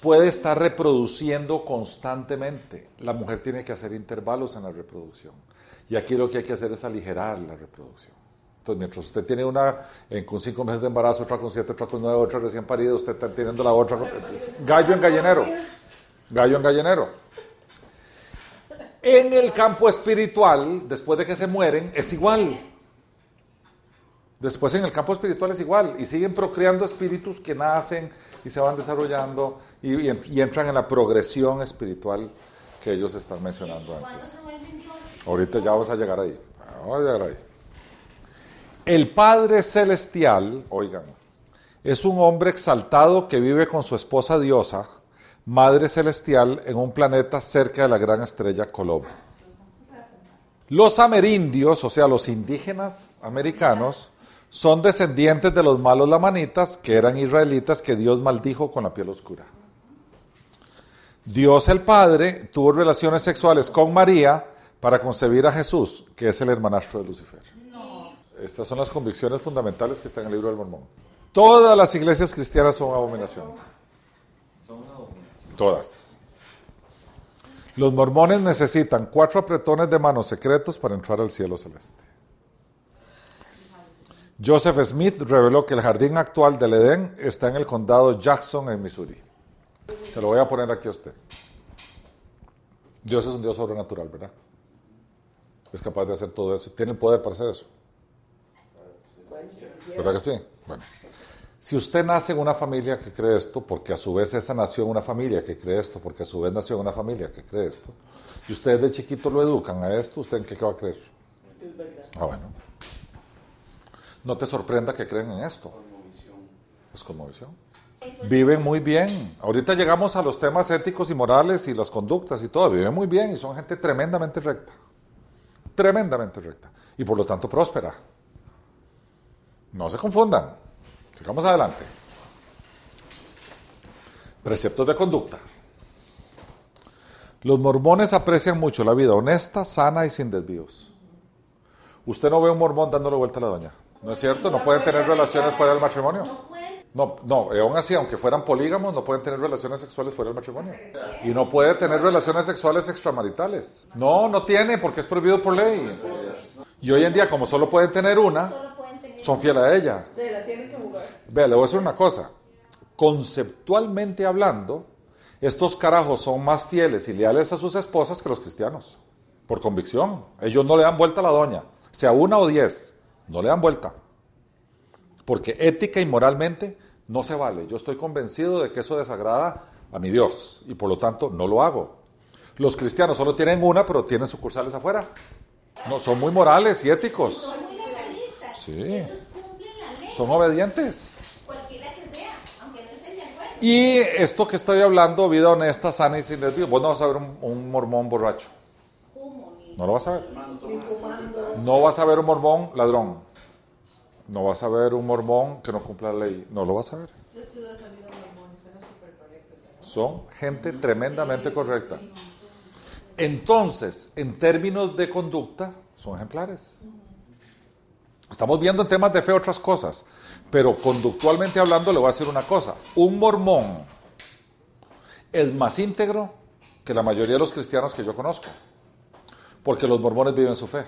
puede estar reproduciendo constantemente. La mujer tiene que hacer intervalos en la reproducción. Y aquí lo que hay que hacer es aligerar la reproducción. Entonces, mientras usted tiene una con cinco meses de embarazo, otra con siete, otra con nueve, otra recién parida, usted está teniendo la otra. Gallo en gallinero. Gallo en gallinero. En el campo espiritual, después de que se mueren, es igual. Después en el campo espiritual es igual. Y siguen procreando espíritus que nacen y se van desarrollando y, entran en la progresión espiritual que ellos están mencionando antes. Ahorita ya vamos a llegar ahí. Vamos a llegar ahí. El Padre Celestial, oigan, es un hombre exaltado que vive con su esposa diosa Madre Celestial en un planeta cerca de la gran estrella Colob. Los amerindios, o sea, los indígenas americanos, son descendientes de los malos lamanitas, que eran israelitas que Dios maldijo con la piel oscura. Dios el Padre tuvo relaciones sexuales con María para concebir a Jesús, que es el hermanastro de Lucifer. Estas son las convicciones fundamentales que están en el libro del Mormón. Todas las iglesias cristianas son abominación. Todas. Los mormones necesitan cuatro apretones de manos secretos para entrar al cielo celeste. Joseph Smith reveló que el jardín actual del Edén está en el condado Jackson, en Missouri. Se lo voy a poner aquí a usted. Dios es un Dios sobrenatural, ¿verdad? Es capaz de hacer todo eso. Tiene el poder para hacer eso. ¿Verdad que sí? Bueno. Si usted nace en una familia que cree esto, porque a su vez esa nació en una familia que cree esto, porque a su vez nació en una familia que cree esto, y ustedes de chiquito lo educan a esto, ¿usted en qué va a creer? Es verdad. Ah, bueno. No te sorprenda que creen en esto. Es visión. Viven muy bien. Ahorita llegamos a los temas éticos y morales y las conductas y todo. Viven muy bien y son gente tremendamente recta. Tremendamente recta. Y por lo tanto próspera. No se confundan. Sigamos adelante. Preceptos de conducta. Los mormones aprecian mucho la vida honesta, sana y sin desvíos. Usted no ve un mormón dándole vuelta a la doña. ¿No es cierto? ¿No pueden tener relaciones fuera del matrimonio? No, no, aún así, aunque fueran polígamos, no pueden tener relaciones sexuales fuera del matrimonio. Y no puede tener relaciones sexuales extramaritales. No, no tiene, porque es prohibido por ley. Y hoy en día, como solo pueden tener una, son fieles a ella. Vea, le voy a decir una cosa. Conceptualmente hablando, estos carajos son más fieles y leales a sus esposas que los cristianos. Por convicción. Ellos no le dan vuelta a la doña. Sea una o diez, no le dan vuelta. Porque ética y moralmente no se vale. Yo estoy convencido de que eso desagrada a mi Dios y por lo tanto no lo hago. Los cristianos solo tienen una, pero tienen sucursales afuera. No, son muy morales y éticos. Son muy legalistas. Sí. Son obedientes. Cualquiera que sea, aunque no estén de acuerdo. Y esto que estoy hablando, vida honesta, sana y sin desvío. Vos no vas a ver un, mormón borracho. No lo vas a ver. No vas a ver un mormón ladrón. No vas a ver un mormón que no cumpla la ley. No lo vas a ver. Son gente tremendamente correcta. Entonces, en términos de conducta, son ejemplares. Estamos viendo en temas de fe otras cosas, pero conductualmente hablando le voy a decir una cosa. Un mormón es más íntegro que la mayoría de los cristianos que yo conozco, porque los mormones viven su fe.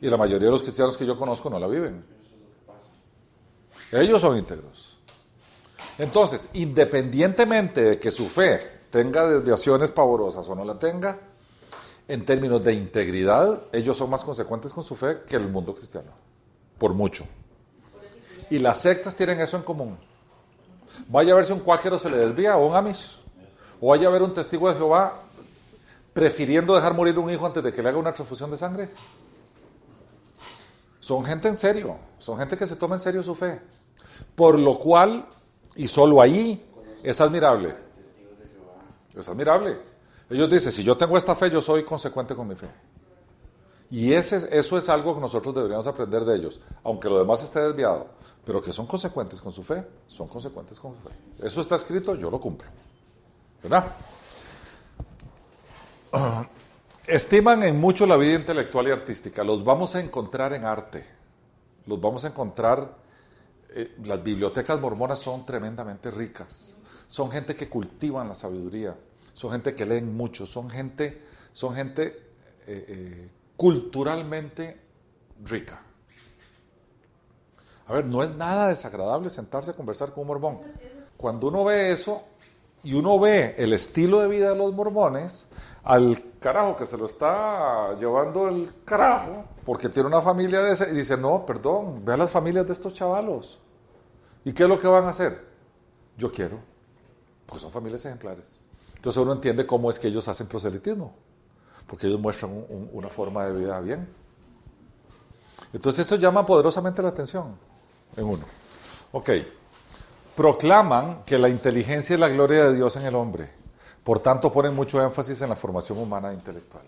Y la mayoría de los cristianos que yo conozco no la viven. Ellos son íntegros. Entonces, independientemente de que su fe tenga desviaciones pavorosas o no la tenga, en términos de integridad, ellos son más consecuentes con su fe que el mundo cristiano por mucho. Y las sectas tienen eso en común. Vaya a ver si un cuáquero se le desvía o un amish. O vaya a ver un testigo de Jehová prefiriendo dejar morir un hijo antes de que le haga una transfusión de sangre. Son gente en serio, son gente que se toma en serio su fe. Por lo cual, y solo ahí, es admirable. Es admirable. Ellos dicen, si yo tengo esta fe, yo soy consecuente con mi fe. Y ese, eso es algo que nosotros deberíamos aprender de ellos, aunque lo demás esté desviado, pero que son consecuentes con su fe, son consecuentes con su fe. Eso está escrito, yo lo cumplo. ¿Verdad? Estiman en mucho la vida intelectual y artística, los vamos a encontrar en arte, los vamos a encontrar, eh, las bibliotecas mormonas son tremendamente ricas, son gente que cultivan la sabiduría, son gente que leen mucho, son gente, son gente eh, eh, culturalmente rica. A ver, no es nada desagradable sentarse a conversar con un mormón. Cuando uno ve eso y uno ve el estilo de vida de los mormones, al carajo que se lo está llevando el carajo, porque tiene una familia de ese, y dice, no, perdón, ve a las familias de estos chavalos. ¿Y qué es lo que van a hacer? Yo quiero, porque son familias ejemplares. Entonces uno entiende cómo es que ellos hacen proselitismo, porque ellos muestran una forma de vida bien. Entonces eso llama poderosamente la atención en uno. Ok, proclaman que la inteligencia es la gloria de Dios en el hombre, por tanto ponen mucho énfasis en la formación humana e intelectual.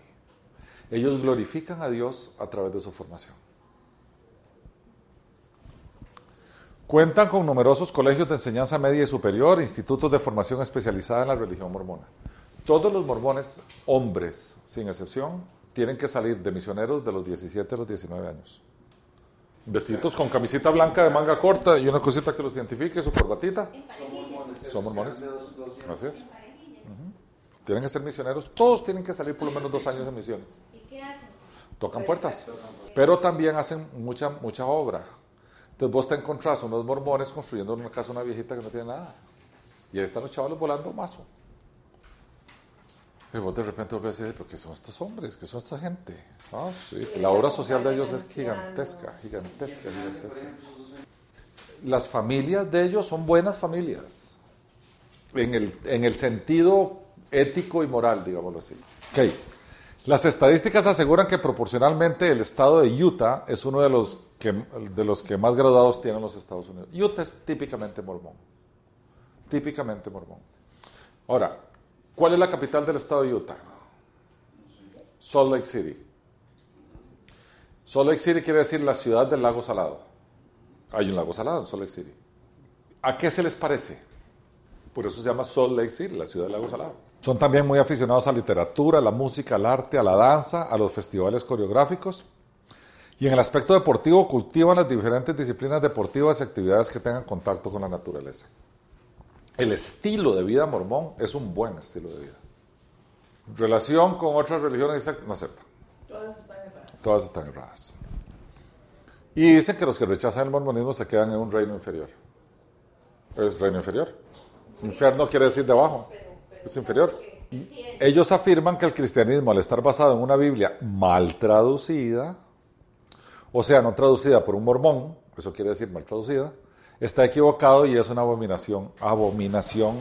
Ellos glorifican a Dios a través de su formación. Cuentan con numerosos colegios de enseñanza media y superior, institutos de formación especializada en la religión mormona. Todos los mormones, hombres sin excepción, tienen que salir de misioneros de los 17 a los 19 años. Vestidos con camiseta blanca de manga corta y una cosita que los identifique, su corbatita. Son mormones. Así es. Tienen que ser misioneros. Todos tienen que salir por lo menos dos años en misiones. ¿Y qué hacen? Tocan puertas. Pero también hacen mucha, mucha obra. Entonces vos te encontrás unos mormones construyendo en una casa una viejita que no tiene nada. Y ahí están los chavales volando mazo. Y vos de repente volvés a decir, ¿pero qué son estos hombres? ¿Qué son esta gente? Ah, sí. La obra social de ellos es gigantesca, gigantesca, gigantesca. Las familias de ellos son buenas familias. En el, en el sentido ético y moral, digámoslo así. Ok. Las estadísticas aseguran que proporcionalmente el estado de Utah es uno de los que, de los que más graduados tienen los Estados Unidos. Utah es típicamente mormón. Típicamente mormón. Ahora, ¿cuál es la capital del estado de Utah? Salt Lake City. Salt Lake City quiere decir la ciudad del lago salado. Hay un lago salado en Salt Lake City. ¿A qué se les parece? Por eso se llama Salt Lake City, la ciudad del lago salado. Son también muy aficionados a la literatura, a la música, al arte, a la danza, a los festivales coreográficos. Y en el aspecto deportivo cultivan las diferentes disciplinas deportivas y actividades que tengan contacto con la naturaleza. El estilo de vida mormón es un buen estilo de vida. Relación con otras religiones no acepta. Todas están erradas. Todas están erradas. Y dicen que los que rechazan el mormonismo se quedan en un reino inferior. ¿Es reino inferior? Infierno quiere decir debajo. Es inferior. Y ellos afirman que el cristianismo, al estar basado en una Biblia mal traducida, o sea, no traducida por un mormón, eso quiere decir mal traducida, está equivocado y es una abominación, abominación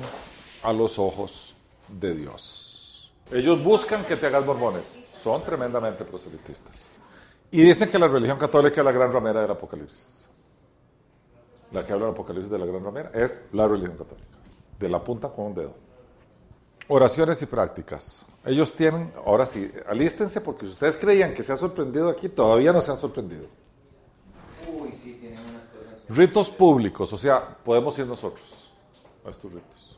a los ojos de Dios. Ellos buscan que te hagas mormones, son tremendamente proselitistas. Y dicen que la religión católica es la gran ramera del Apocalipsis. La que habla del Apocalipsis de la gran ramera es la religión católica, de la punta con un dedo. Oraciones y prácticas. Ellos tienen, ahora sí, alístense porque si ustedes creían que se ha sorprendido aquí, todavía no se han sorprendido. Uy, sí, tienen unas cosas. Ritos públicos, o sea, podemos ir nosotros a estos ritos.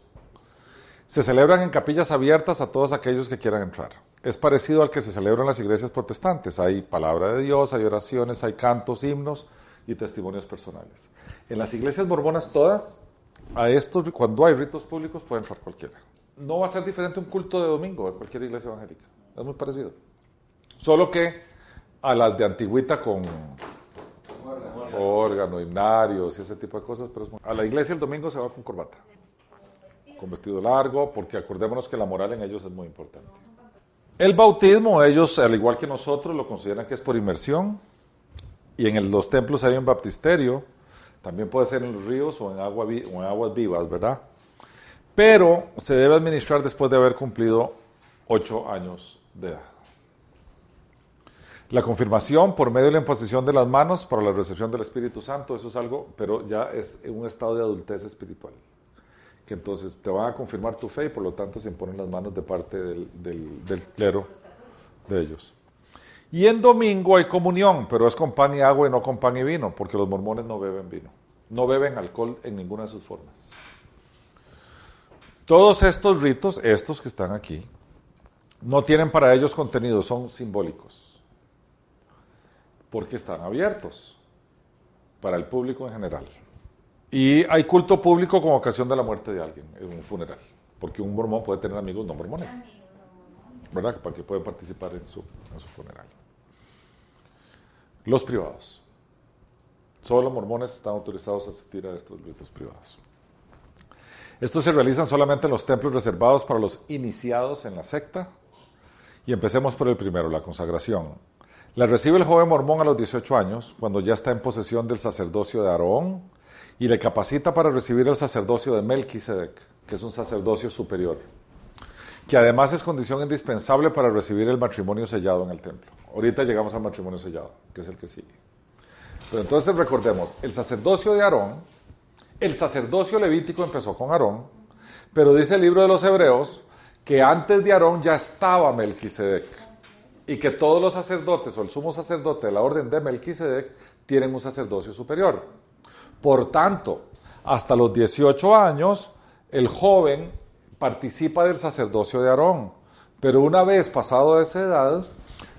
Se celebran en capillas abiertas a todos aquellos que quieran entrar. Es parecido al que se celebra en las iglesias protestantes. Hay palabra de Dios, hay oraciones, hay cantos, himnos y testimonios personales. En las iglesias mormonas todas, a estos, cuando hay ritos públicos puede entrar cualquiera. No va a ser diferente un culto de domingo en cualquier iglesia evangélica. Es muy parecido. Solo que a las de antigüita con órgano, himnarios y ese tipo de cosas, pero es a la iglesia el domingo se va con corbata, con vestido largo, porque acordémonos que la moral en ellos es muy importante. El bautismo, ellos, al igual que nosotros, lo consideran que es por inmersión, y en el- los templos hay un baptisterio, también puede ser en los ríos o en, o en aguas vivas, ¿verdad? Pero se debe administrar después de haber cumplido ocho años de edad. La confirmación por medio de la imposición de las manos para la recepción del Espíritu Santo, eso es algo, pero ya es un estado de adultez espiritual. Que entonces te van a confirmar tu fe y por lo tanto se imponen las manos de parte del, del- del clero de ellos. Y en domingo hay comunión, pero es con pan y agua y no con pan y vino, porque los mormones no beben vino. No beben alcohol en ninguna de sus formas. Todos estos ritos, estos que están aquí, no tienen para ellos contenido, son simbólicos. Porque están abiertos para el público en general. Y hay culto público con ocasión de la muerte de alguien en un funeral. Porque un mormón puede tener amigos no mormones. ¿Verdad? Para que puedan participar en su, en su funeral. Los privados. Solo mormones están autorizados a asistir a estos ritos privados. Estos se realizan solamente en los templos reservados para los iniciados en la secta. Y empecemos por el primero, la consagración. La recibe el joven mormón a los 18 años, cuando ya está en posesión del sacerdocio de Aarón, y le capacita para recibir el sacerdocio de Melquisedec, que es un sacerdocio superior, que además es condición indispensable para recibir el matrimonio sellado en el templo. Ahorita llegamos al matrimonio sellado, que es el que sigue. Pero entonces recordemos, el sacerdocio de Aarón, el sacerdocio levítico empezó con Aarón, pero dice el libro de los Hebreos que antes de Aarón ya estaba Melquisedec y que todos los sacerdotes o el sumo sacerdote de la orden de Melquisedec tienen un sacerdocio superior. Por tanto, hasta los 18 años, el joven participa del sacerdocio de Aarón, pero una vez pasado esa edad,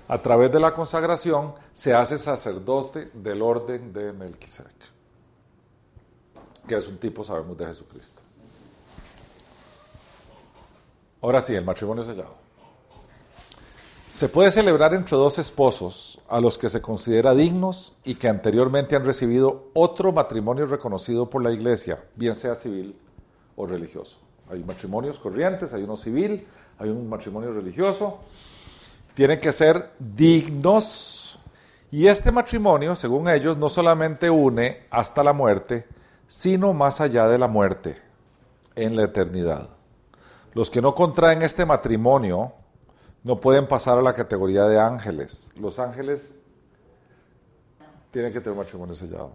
a través de la consagración, se hace sacerdote del orden de Melquisedec, que es un tipo, sabemos, de Jesucristo. Ahora sí, el matrimonio sellado. Se puede celebrar entre dos esposos a los que se considera dignos y que anteriormente han recibido otro matrimonio reconocido por la iglesia, bien sea civil o religioso. Hay matrimonios corrientes, hay uno civil, hay un matrimonio religioso. Tienen que ser dignos. Y este matrimonio, según ellos, no solamente une hasta la muerte, sino más allá de la muerte, en la eternidad. Los que no contraen este matrimonio no pueden pasar a la categoría de ángeles. Los ángeles tienen que tener matrimonio sellado.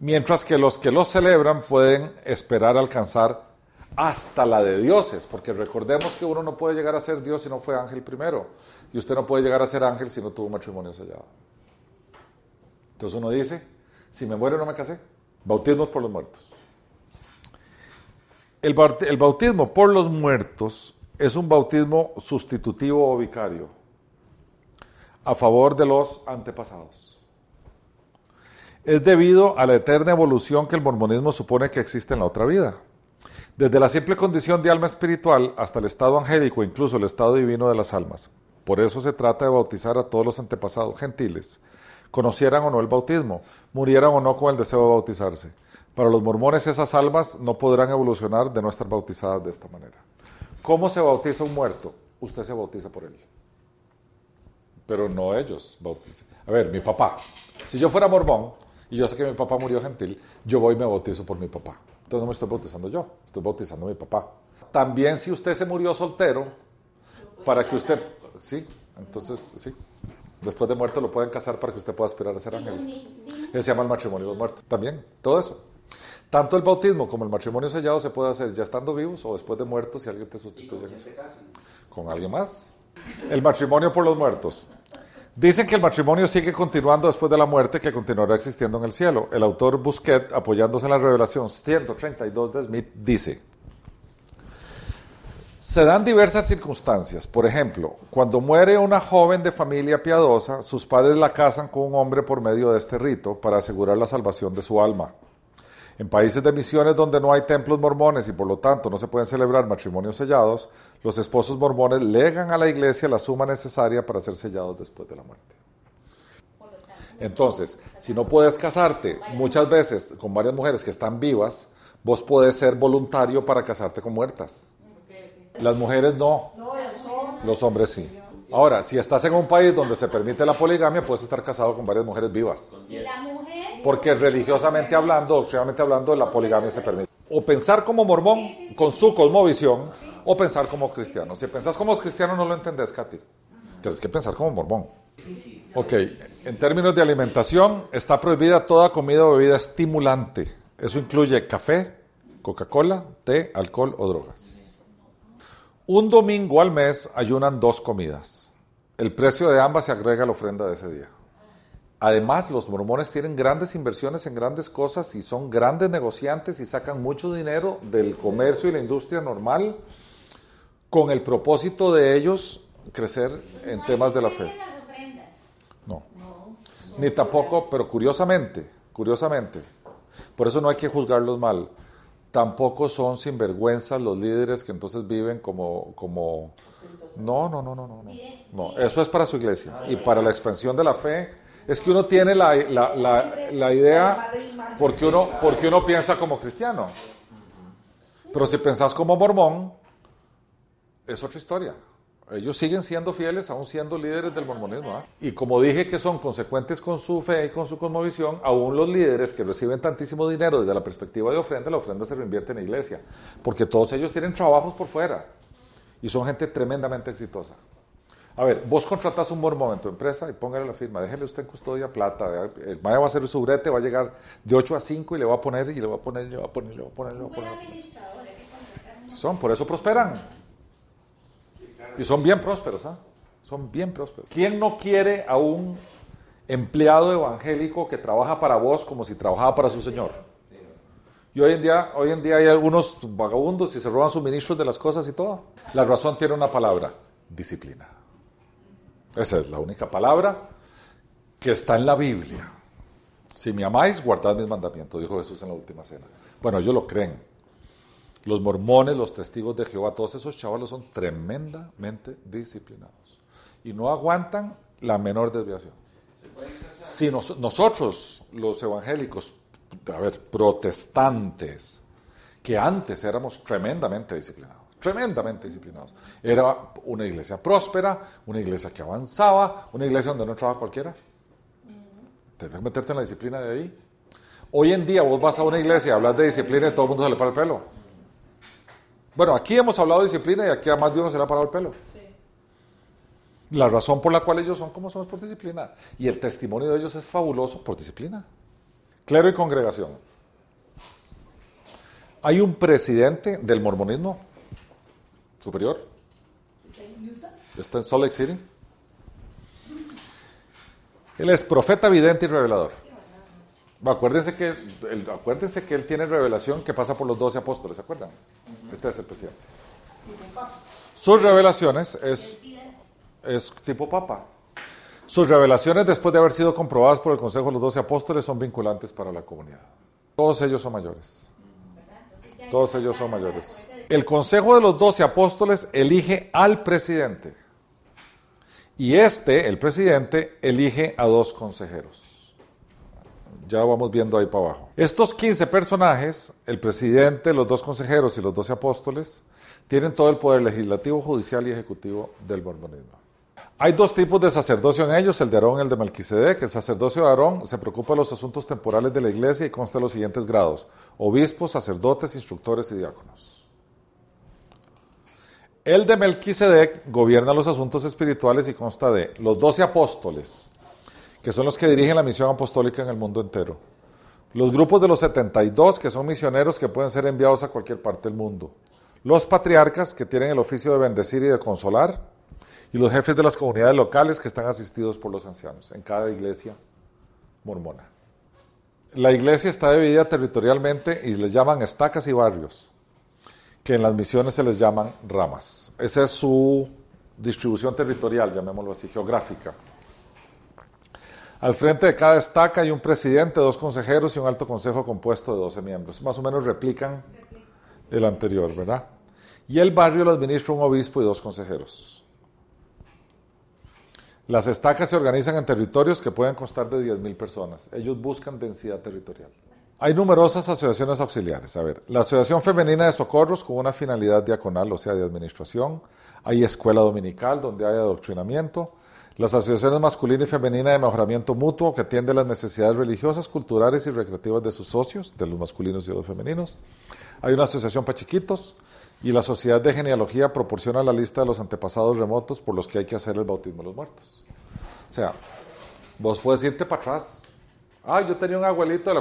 Mientras que los que lo celebran pueden esperar alcanzar hasta la de dioses, porque recordemos que uno no puede llegar a ser Dios si no fue ángel primero, y usted no puede llegar a ser ángel si no tuvo matrimonio sellado. Entonces uno dice, si me muero no me casé, bautismos por los muertos. El, bautismo por los muertos es un bautismo sustitutivo o vicario a favor de los antepasados. Es debido a la eterna evolución que el mormonismo supone que existe en la otra vida. Desde la simple condición de alma espiritual hasta el estado angélico, incluso el estado divino de las almas. Por eso se trata de bautizar a todos los antepasados gentiles, conocieran o no el bautismo, murieran o no con el deseo de bautizarse. Para los mormones esas almas no podrán evolucionar de no estar bautizadas de esta manera. ¿Cómo se bautiza un muerto? Usted se bautiza por él. Pero no ellos bautizan. A ver, mi papá. Si yo fuera mormón y yo sé que mi papá murió gentil, yo voy y me bautizo por mi papá. Entonces no me estoy bautizando yo, estoy bautizando a mi papá. También si usted se murió soltero, para que usted... Sí, entonces sí. Después de muerto lo pueden casar para que usted pueda aspirar a ser ángel. Ese se llama el matrimonio de los muertos. También, todo eso. Tanto el bautismo como el matrimonio sellado se puede hacer ya estando vivos o después de muertos si alguien te sustituye en eso. ¿Con alguien más? El matrimonio por los muertos. Dicen que el matrimonio sigue continuando después de la muerte, que continuará existiendo en el cielo. El autor Busquet, apoyándose en la revelación 132 de Smith, dice, se dan diversas circunstancias. Por ejemplo, cuando muere una joven de familia piadosa, sus padres la casan con un hombre por medio de este rito para asegurar la salvación de su alma. En países de misiones donde no hay templos mormones y por lo tanto no se pueden celebrar matrimonios sellados, los esposos mormones legan a la iglesia la suma necesaria para ser sellados después de la muerte. Entonces, si no puedes casarte muchas veces con varias mujeres que están vivas, vos podés ser voluntario para casarte con muertas. Las mujeres no, los hombres sí. Ahora, si estás en un país donde se permite la poligamia, puedes estar casado con varias mujeres vivas. Porque religiosamente hablando, doctrinalmente hablando, la poligamia se permite. O pensar como mormón con su cosmovisión, o pensar como cristiano. Si pensás como cristiano no lo entendés, Katy. Tienes que pensar como mormón. Ok, en términos de alimentación, está prohibida toda comida o bebida estimulante. Eso incluye café, Coca-Cola, té, alcohol o drogas. Un domingo al mes ayunan dos comidas. el precio de ambas se agrega a la ofrenda de ese día. Además, los mormones tienen grandes inversiones en grandes cosas y son grandes negociantes y sacan mucho dinero del comercio y la industria normal con el propósito de ellos crecer en temas de la fe. No. Ni tampoco, pero curiosamente, curiosamente, por eso no hay que juzgarlos mal. Tampoco son sinvergüenzas los líderes que entonces viven como, como... No, no, no, no, no, no. No, eso es para su iglesia y para la expansión de la fe. Es que uno tiene la, la, la, la idea porque uno, porque uno piensa como cristiano. Pero si pensás como mormón, es otra historia. Ellos siguen siendo fieles, aún siendo líderes del mormonismo. ¿ah? Y como dije que son consecuentes con su fe y con su cosmovisión, aún los líderes que reciben tantísimo dinero desde la perspectiva de ofrenda, la ofrenda se reinvierte en la iglesia. Porque todos ellos tienen trabajos por fuera. Y son gente tremendamente exitosa. A ver, vos contratás un mormón en tu empresa y póngale la firma, déjele usted en custodia plata. El maya va a hacer su brete, va a llegar de 8 a 5 y le va a poner, y le va a poner, y le va a poner, y le va a poner, y le va a poner. un Son, por eso prosperan. Y son bien prósperos, ¿ah? Son bien prósperos. ¿Quién no quiere a un empleado evangélico que trabaja para vos como si trabajara para su Señor? Y hoy en día, hoy en día hay algunos vagabundos y se roban suministros de las cosas y todo. La razón tiene una palabra, disciplina. Esa es la única palabra que está en la Biblia. Si me amáis, guardad mis mandamientos, dijo Jesús en la última cena. Bueno, ellos lo creen. Los mormones, los testigos de Jehová, todos esos chavalos son tremendamente disciplinados y no aguantan la menor desviación. Si nos- nosotros, los evangélicos, a ver, protestantes, que antes éramos tremendamente disciplinados, tremendamente disciplinados, era una iglesia próspera, una iglesia que avanzaba, una iglesia donde no entraba cualquiera. Tienes que meterte en la disciplina de ahí. Hoy en día vos vas a una iglesia hablas de disciplina y todo el mundo se le para el pelo. Bueno, aquí hemos hablado de disciplina y aquí a más de uno se le ha parado el pelo. La razón por la cual ellos son como son es por disciplina. Y el testimonio de ellos es fabuloso por disciplina. Clero y congregación. Hay un presidente del mormonismo superior. Está en Salt Lake City. Él es profeta, vidente y revelador. Acuérdense que, acuérdense que él tiene revelación que pasa por los doce apóstoles, ¿se acuerdan? Este es el presidente. Sus revelaciones es, es tipo papa. Sus revelaciones, después de haber sido comprobadas por el Consejo de los Doce Apóstoles, son vinculantes para la comunidad. Todos ellos son mayores. Todos ellos son mayores. El Consejo de los Doce Apóstoles elige al presidente. Y este, el presidente, elige a dos consejeros. Ya vamos viendo ahí para abajo. Estos 15 personajes, el presidente, los dos consejeros y los 12 apóstoles, tienen todo el poder legislativo, judicial y ejecutivo del mormonismo. Hay dos tipos de sacerdocio en ellos, el de Aarón y el de Melquisedec. El sacerdocio de Aarón se preocupa de los asuntos temporales de la iglesia y consta de los siguientes grados: obispos, sacerdotes, instructores y diáconos. El de Melquisedec gobierna los asuntos espirituales y consta de los doce apóstoles, que son los que dirigen la misión apostólica en el mundo entero. Los grupos de los 72, que son misioneros que pueden ser enviados a cualquier parte del mundo. Los patriarcas, que tienen el oficio de bendecir y de consolar. Y los jefes de las comunidades locales, que están asistidos por los ancianos en cada iglesia mormona. La iglesia está dividida territorialmente y les llaman estacas y barrios, que en las misiones se les llaman ramas. Esa es su distribución territorial, llamémoslo así, geográfica. Al frente de cada estaca hay un presidente, dos consejeros y un alto consejo compuesto de 12 miembros. Más o menos replican el anterior, ¿verdad? Y el barrio lo administra un obispo y dos consejeros. Las estacas se organizan en territorios que pueden constar de 10.000 personas. Ellos buscan densidad territorial. Hay numerosas asociaciones auxiliares. A ver, la Asociación Femenina de Socorros con una finalidad diaconal, o sea, de administración. Hay escuela dominical donde hay adoctrinamiento. Las asociaciones masculina y femenina de mejoramiento mutuo que atiende las necesidades religiosas, culturales y recreativas de sus socios, de los masculinos y de los femeninos. Hay una asociación para chiquitos y la Sociedad de Genealogía proporciona la lista de los antepasados remotos por los que hay que hacer el bautismo de los muertos. O sea, vos puedes irte para atrás. Ah, yo tenía un abuelito,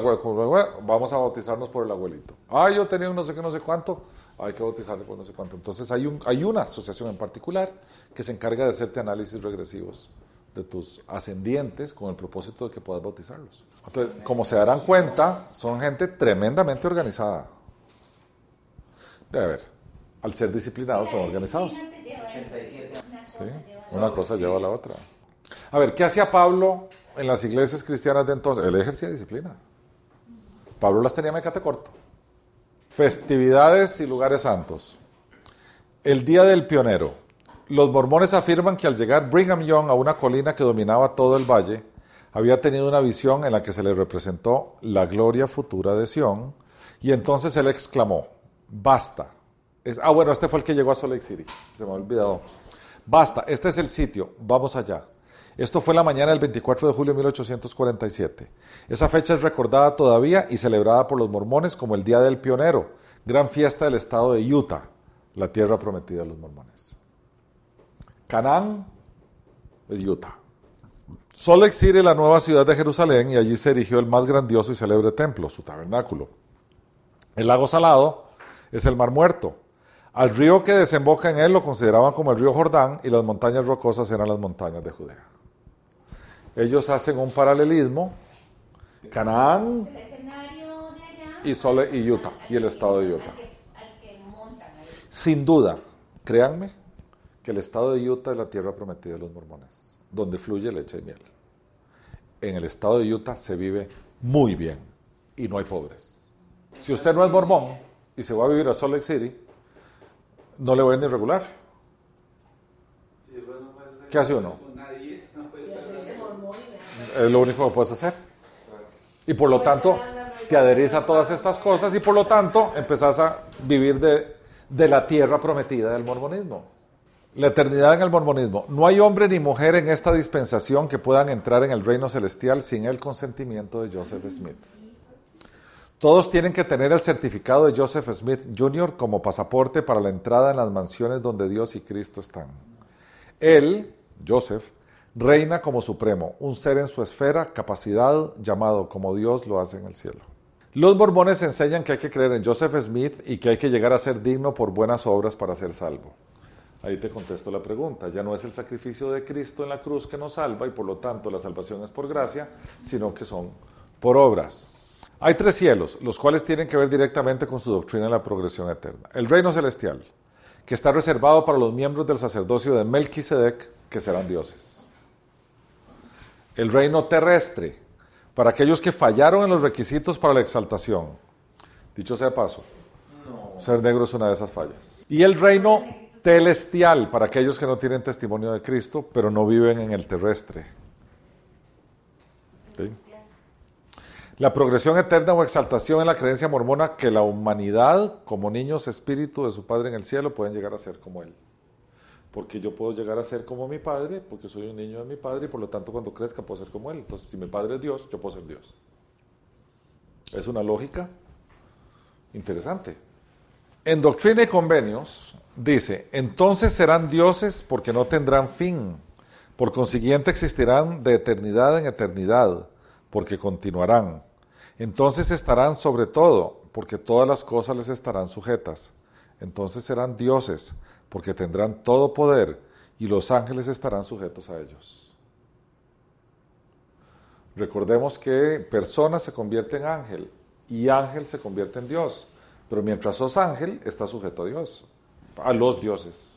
vamos a bautizarnos por el abuelito. Ah, yo tenía no sé qué, no sé cuánto, hay que bautizarle por no sé cuánto. Entonces hay, un, hay una asociación en particular que se encarga de hacerte análisis regresivos de tus ascendientes con el propósito de que puedas bautizarlos. Entonces, como se darán cuenta, son gente tremendamente organizada. Debe ver, al ser disciplinados son organizados. Una cosa lleva a la otra. A ver, ¿qué hacía Pablo en las iglesias cristianas de entonces? Él ejercía disciplina. Pablo las tenía mecate corto. Festividades y lugares santos. El Día del Pionero. Los mormones afirman que al llegar Brigham Young a una colina que dominaba todo el valle, había tenido una visión en la que se le representó la gloria futura de Sion, y entonces él exclamó, basta. Es, ah, bueno, este fue el que llegó a Salt Lake City, se me ha olvidado. Basta, este es el sitio, vamos allá. Esto fue la mañana del 24 de julio de 1847. Esa fecha es recordada todavía y celebrada por los mormones como el Día del Pionero, gran fiesta del estado de Utah, la tierra prometida de los mormones. Canaán es Utah. Salt Lake la nueva ciudad de Jerusalén, y allí se erigió el más grandioso y célebre templo, su tabernáculo. El lago Salado es el Mar Muerto. Al río que desemboca en él lo consideraban como el río Jordán y las montañas rocosas eran las montañas de Judea ellos hacen un paralelismo, Canaán y, Sole, y Utah, y el estado de Utah. Sin duda, créanme, que el estado de Utah es la tierra prometida de los mormones, donde fluye leche y miel. En el estado de Utah se vive muy bien y no hay pobres. Si usted no es mormón y se va a vivir a Salt Lake City, no le voy a ni regular. ¿Qué hace uno? Es lo único que puedes hacer. Y por lo tanto, te adherís a todas estas cosas y por lo tanto empezás a vivir de, de la tierra prometida del mormonismo. La eternidad en el mormonismo. No hay hombre ni mujer en esta dispensación que puedan entrar en el reino celestial sin el consentimiento de Joseph Smith. Todos tienen que tener el certificado de Joseph Smith Jr. como pasaporte para la entrada en las mansiones donde Dios y Cristo están. Él, Joseph, reina como supremo, un ser en su esfera, capacidad, llamado como Dios lo hace en el cielo. Los mormones enseñan que hay que creer en Joseph Smith y que hay que llegar a ser digno por buenas obras para ser salvo. Ahí te contesto la pregunta. Ya no es el sacrificio de Cristo en la cruz que nos salva y por lo tanto la salvación es por gracia, sino que son por obras. Hay tres cielos, los cuales tienen que ver directamente con su doctrina de la progresión eterna. El reino celestial, que está reservado para los miembros del sacerdocio de Melquisedec, que serán dioses el reino terrestre, para aquellos que fallaron en los requisitos para la exaltación. Dicho sea paso, ser negro es una de esas fallas. Y el reino celestial, para aquellos que no tienen testimonio de Cristo, pero no viven en el terrestre. La progresión eterna o exaltación en la creencia mormona que la humanidad, como niños espíritu de su Padre en el cielo, pueden llegar a ser como Él porque yo puedo llegar a ser como mi padre, porque soy un niño de mi padre y por lo tanto cuando crezca puedo ser como él. Entonces, si mi padre es Dios, yo puedo ser Dios. Es una lógica interesante. En Doctrina y Convenios dice, entonces serán dioses porque no tendrán fin, por consiguiente existirán de eternidad en eternidad, porque continuarán. Entonces estarán sobre todo, porque todas las cosas les estarán sujetas. Entonces serán dioses porque tendrán todo poder y los ángeles estarán sujetos a ellos. Recordemos que persona se convierte en ángel y ángel se convierte en Dios, pero mientras sos ángel, estás sujeto a Dios, a los dioses.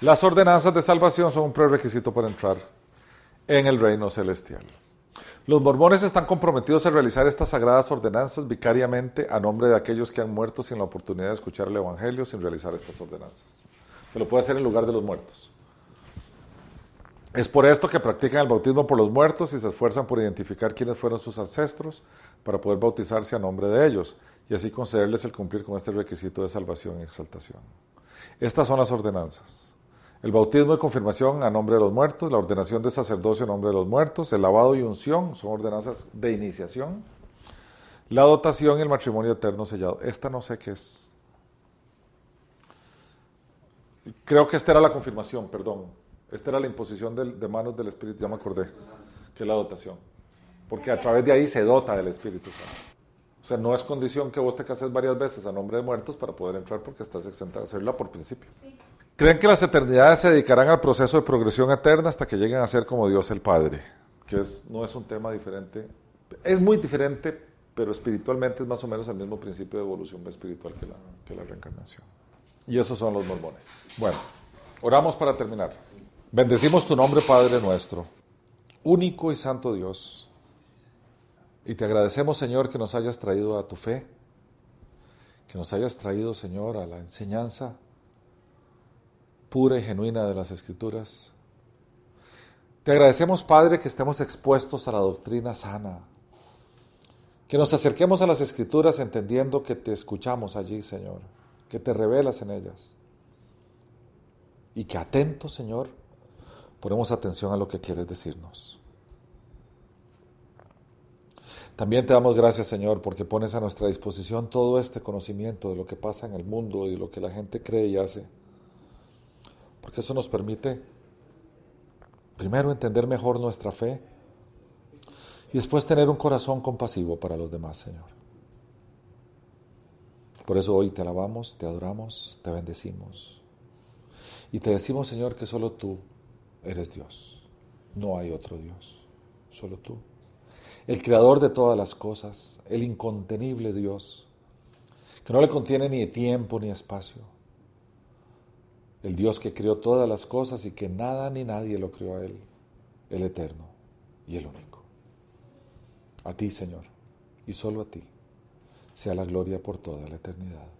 Las ordenanzas de salvación son un prerequisito para entrar en el reino celestial. Los mormones están comprometidos a realizar estas sagradas ordenanzas vicariamente a nombre de aquellos que han muerto sin la oportunidad de escuchar el Evangelio sin realizar estas ordenanzas que lo puede hacer en lugar de los muertos. Es por esto que practican el bautismo por los muertos y se esfuerzan por identificar quiénes fueron sus ancestros para poder bautizarse a nombre de ellos y así concederles el cumplir con este requisito de salvación y exaltación. Estas son las ordenanzas. El bautismo y confirmación a nombre de los muertos, la ordenación de sacerdocio a nombre de los muertos, el lavado y unción son ordenanzas de iniciación, la dotación y el matrimonio eterno sellado. Esta no sé qué es. Creo que esta era la confirmación, perdón. Esta era la imposición de, manos del Espíritu, ya me acordé, que es la dotación. Porque a través de ahí se dota del Espíritu Santo. O sea, no es condición que vos te cases varias veces a nombre de muertos para poder entrar porque estás exenta de hacerla por principio. Creen que las eternidades se dedicarán al proceso de progresión eterna hasta que lleguen a ser como Dios el Padre, que es, no es un tema diferente, es muy diferente, pero espiritualmente es más o menos el mismo principio de evolución espiritual que la, que la reencarnación. Y esos son los mormones. Bueno, oramos para terminar. Bendecimos tu nombre, Padre nuestro, único y santo Dios. Y te agradecemos, Señor, que nos hayas traído a tu fe, que nos hayas traído, Señor, a la enseñanza pura y genuina de las Escrituras. Te agradecemos, Padre, que estemos expuestos a la doctrina sana, que nos acerquemos a las Escrituras entendiendo que te escuchamos allí, Señor, que te revelas en ellas. Y que atentos, Señor, ponemos atención a lo que quieres decirnos. También te damos gracias, Señor, porque pones a nuestra disposición todo este conocimiento de lo que pasa en el mundo y lo que la gente cree y hace. Porque eso nos permite, primero, entender mejor nuestra fe y después tener un corazón compasivo para los demás, Señor. Por eso hoy te alabamos, te adoramos, te bendecimos. Y te decimos, Señor, que solo tú eres Dios. No hay otro Dios, solo tú el creador de todas las cosas, el incontenible Dios, que no le contiene ni tiempo ni espacio, el Dios que creó todas las cosas y que nada ni nadie lo creó a Él, el eterno y el único. A ti, Señor, y solo a ti, sea la gloria por toda la eternidad.